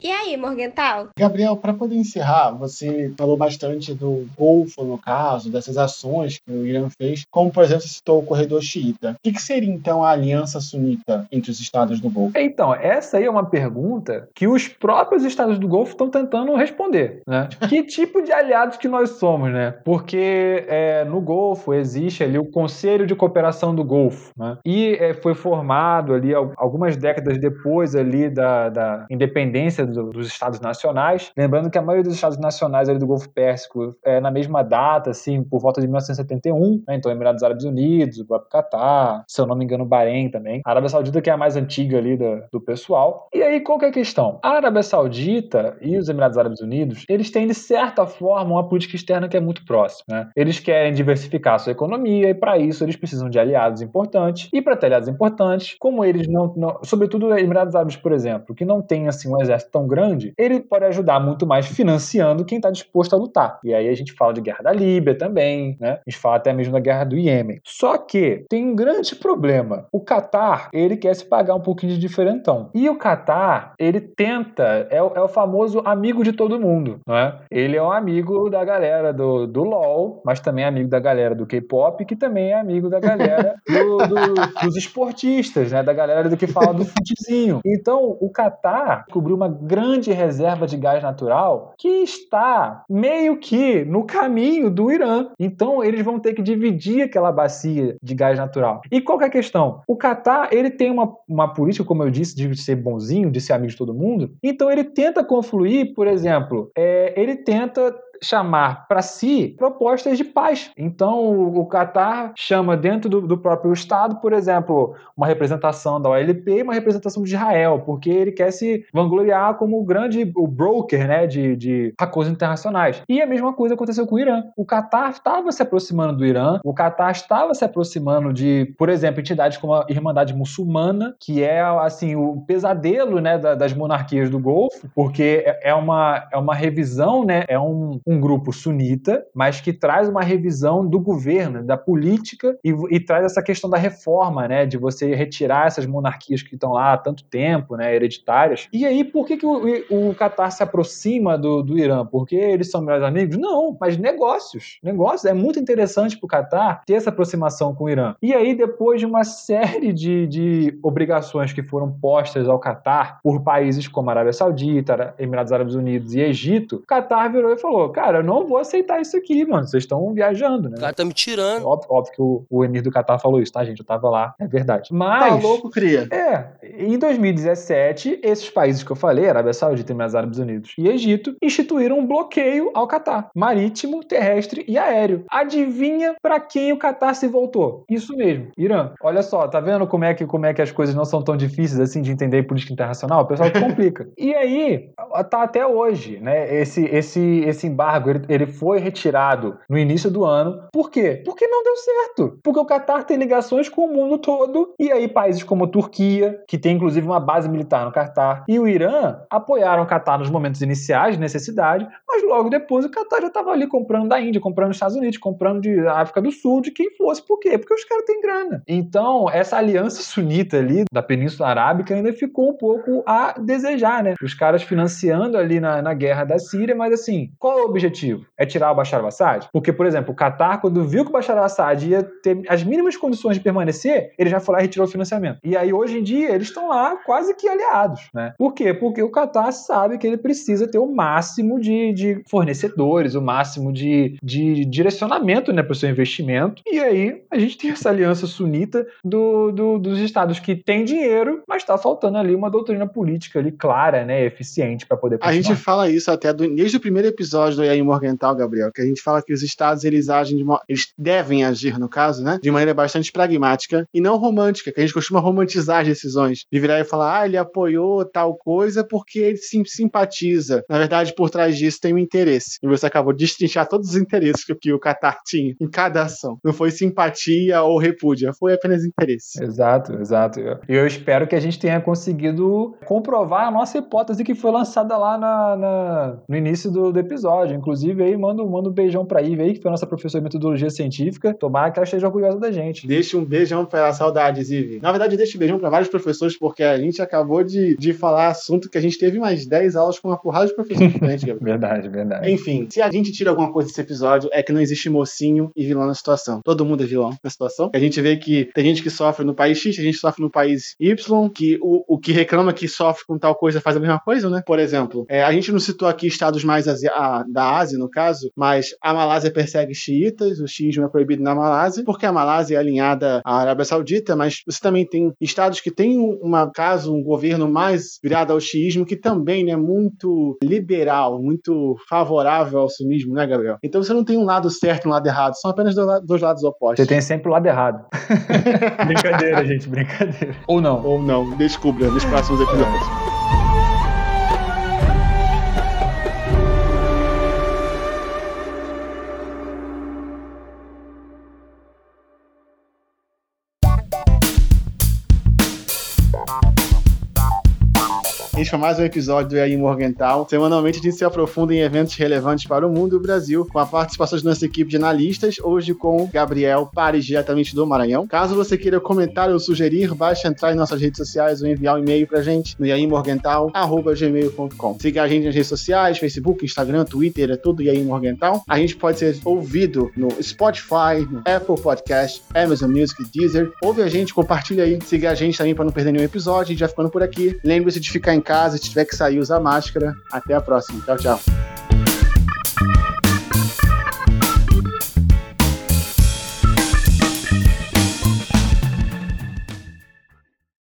E aí, Morgental? Gabriel, para poder encerrar, você falou bastante do Golfo, no caso, dessas ações que o Irã fez, como, por exemplo, você citou o corredor xiita. O que, que seria, então, a aliança sunita entre os estados do Golfo? Então, essa aí é uma pergunta que os próprios estados do Golfo estão tentando responder, né? [laughs] que tipo de aliados que nós somos, né? Porque é, no Golfo existe ali o Conselho de Cooperação do Golfo, né? E é, foi formado ali algumas décadas depois ali da, da independência do, dos estados nacionais. Lembrando que a maioria dos estados nacionais ali do Golfo Pérsico é na mesma data, assim, por volta de 1971, né? Então, Emirados Árabes Unidos, o próprio Catar, se eu não me engano, Bahrein também. A Arábia Saudita que é a mais antiga ali do, do pessoal. E aí, qual que é a questão? A Arábia Saudita e os Emirados Árabes Unidos, eles têm, de certa forma, uma política externa que é muito próxima, né? Eles querem diversificar a sua economia e, para isso, eles precisam de aliados importantes. E para ter aliados importantes, como eles não, não sobretudo Emirados Árabes, por exemplo, que não tem, assim, um exército tão grande, ele pode ajudar muito mais financiando quem está disposto a lutar. E aí a gente fala de guerra da Líbia também, né? A gente fala até mesmo da guerra do Iêmen. Só que tem um grande problema. O Catar, ele quer se pagar um pouquinho de diferentão. E o Catar, ele tenta, é, é o famoso amigo de todo mundo, não é? Ele é um amigo da galera do, do LoL, mas também é amigo da galera do K-pop, que também é amigo da galera [laughs] do, do, dos esportistas, né? Da galera do que fala do [laughs] futezinho. Então, o Catar cobriu uma grande reserva de gás natural que está meio que no caminho do Irã. Então, eles vão ter que dividir aquela bacia de gás natural. E qual é a questão? O Catar, ele tem uma, uma política, como eu disse, de ser bonzinho, de ser amigo de todo mundo. Então, ele tenta confluir, por exemplo, é, ele tenta chamar para si propostas de paz. Então, o Catar chama dentro do, do, próprio Estado, por exemplo, uma representação da OLP e uma representação de Israel, porque ele quer se vangloriar como o grande o broker né, de, de acordos internacionais. E a mesma coisa aconteceu com o Irã. O Catar estava se aproximando do Irã, o Catar estava se aproximando de, por exemplo, entidades como a Irmandade Muçulmana, que é assim o pesadelo né, das monarquias do Golfo, porque é, é uma, é uma revisão, né, é um, um grupo sunita, mas que traz uma revisão do governo, da política e, e, traz essa questão da reforma, né, de você retirar essas monarquias que estão lá há tanto tempo, né, hereditárias. E aí, por que, que o, o Qatar se aproxima do, do Irã? Porque eles são melhores amigos? Não, mas negócios. Negócios. É muito interessante para o Qatar ter essa aproximação com o Irã. E aí, depois de uma série de, de obrigações que foram postas ao Qatar por países como a Arábia Saudita, Emirados Árabes Unidos e Egito, o Qatar virou e falou: cara, eu não vou aceitar isso aqui, mano. Vocês estão viajando, né? O cara tá me tirando. Óbvio, óbvio que o, o Emir do Qatar falou isso, tá, gente? Eu tava lá, é verdade. Mas. Tá louco, cria. É. Em 2017, esses países que eu falei, Arábia Saudita, Emirados Árabes Unidos e Egito, instituíram um bloqueio ao Qatar, marítimo, terrestre e aéreo. Adivinha para quem o Qatar se voltou? Isso mesmo, Irã. Olha só, tá vendo como é que, como é que as coisas não são tão difíceis assim de entender em política internacional? O pessoal complica. [laughs] e aí, tá até hoje, né? Esse, esse, esse embargo ele, ele foi retirado no início do ano. Por quê? Porque não deu certo. Porque o Qatar tem ligações com o mundo todo. E aí, países como a Turquia, que tem inclusive uma base militar no Qatar, e o Irã apoiaram o Qatar nos momentos iniciais de necessidade, mas logo depois o Qatar já estava ali comprando da Índia, comprando dos Estados Unidos, comprando de África do Sul, de quem fosse. Por quê? Porque os caras têm grana. Então, essa aliança sunita ali da Península Arábica ainda ficou um pouco a desejar, né? Os caras financiando ali na, na guerra da Síria, mas assim, qual é o objetivo? É tirar o Bashar al-Assad? Porque, por exemplo, o Qatar, quando viu que o Bashar al-Assad ia ter as mínimas condições de permanecer, ele já foi lá e retirou o financiamento. E aí, hoje em dia, eles estão lá quase que aliados, né? Por quê? Porque o Qatar sabe que ele precisa ter o máximo de, de fornecedores, o máximo de, de direcionamento né, para o seu investimento. E aí, a gente tem essa aliança sunita do, do, dos estados que têm dinheiro, mas está faltando ali uma doutrina política ali clara, né, eficiente para poder continuar. A gente fala isso até do, desde o primeiro episódio do Yair Morgental, Gabriel, que a gente fala que os estados eles agem de uma, eles devem agir no caso, né, de maneira bastante pragmática e não romântica, que a gente costuma romantizar as decisões, de virar e falar, ah, ele apoiou tal coisa porque ele sim, simpatiza. Na verdade, por trás disso tem um interesse. E você acabou de destrinchar todos os interesses que, que o Qatar tinha em cada ação. Não foi simpatia ou repúdia, foi apenas interesse. Exato, exato. E eu espero que a gente tenha conseguido comprovar a nossa hipótese que foi lançada lá na, na no início do, do, episódio. Inclusive, aí, manda, manda um beijão pra Ive aí, que foi a nossa professora de metodologia científica. Tomara que ela esteja orgulhosa da gente. Deixa um beijão pra saudades, Ive. Na verdade, deixa um beijão pra vários professores, porque a gente acabou de, de falar assunto que a gente teve mais 10 aulas com uma porrada de professores diferentes, [laughs] Verdade, verdade. Enfim, se a gente tira alguma coisa desse episódio, é que não existe mocinho e vilão na situação. Todo mundo é vilão na situação. A gente vê que tem gente que sofre no país X, a gente sofre no país Y, que o, o que reclama que sofre com tal coisa faz a mesma coisa, né? Por exemplo, é, a gente não citou aqui estados mais a, da Ásia, no caso, mas a Malásia persegue xiitas, o xiismo é proibido na Malásia, porque a Malásia é alinhada à Arábia Saudita, mas você também tem estados que têm, uma caso, um governo mais virado ao xiismo, que também é né, muito liberal, muito favorável ao sunismo, né, Gabriel? Então você não tem um lado certo e um lado errado, são apenas dois lados opostos. Você tem sempre o lado errado. [laughs] brincadeira, gente, brincadeira. Ou não. Ou não, descubra nos próximos episódios. Este foi mais um episódio do EAI Morgental. Semanalmente a gente se aprofunda em eventos relevantes para o mundo e o Brasil, com a participação de nossa equipe de analistas, hoje com Gabriel Pares, diretamente do Maranhão. Caso você queira comentar ou sugerir, basta entrar em nossas redes sociais ou enviar um e-mail pra gente no iaimorgental.gmail.com. Siga a gente nas redes sociais, Facebook, Instagram, Twitter, é tudo EAI Morgental. A gente pode ser ouvido no Spotify, no Apple Podcast, Amazon Music, Deezer. Ouve a gente, compartilha aí. Siga a gente também para não perder nenhum episódio. A gente já ficando por aqui. Lembre-se de ficar em casa, se tiver que sair, usa máscara. Até a próxima. Tchau, tchau.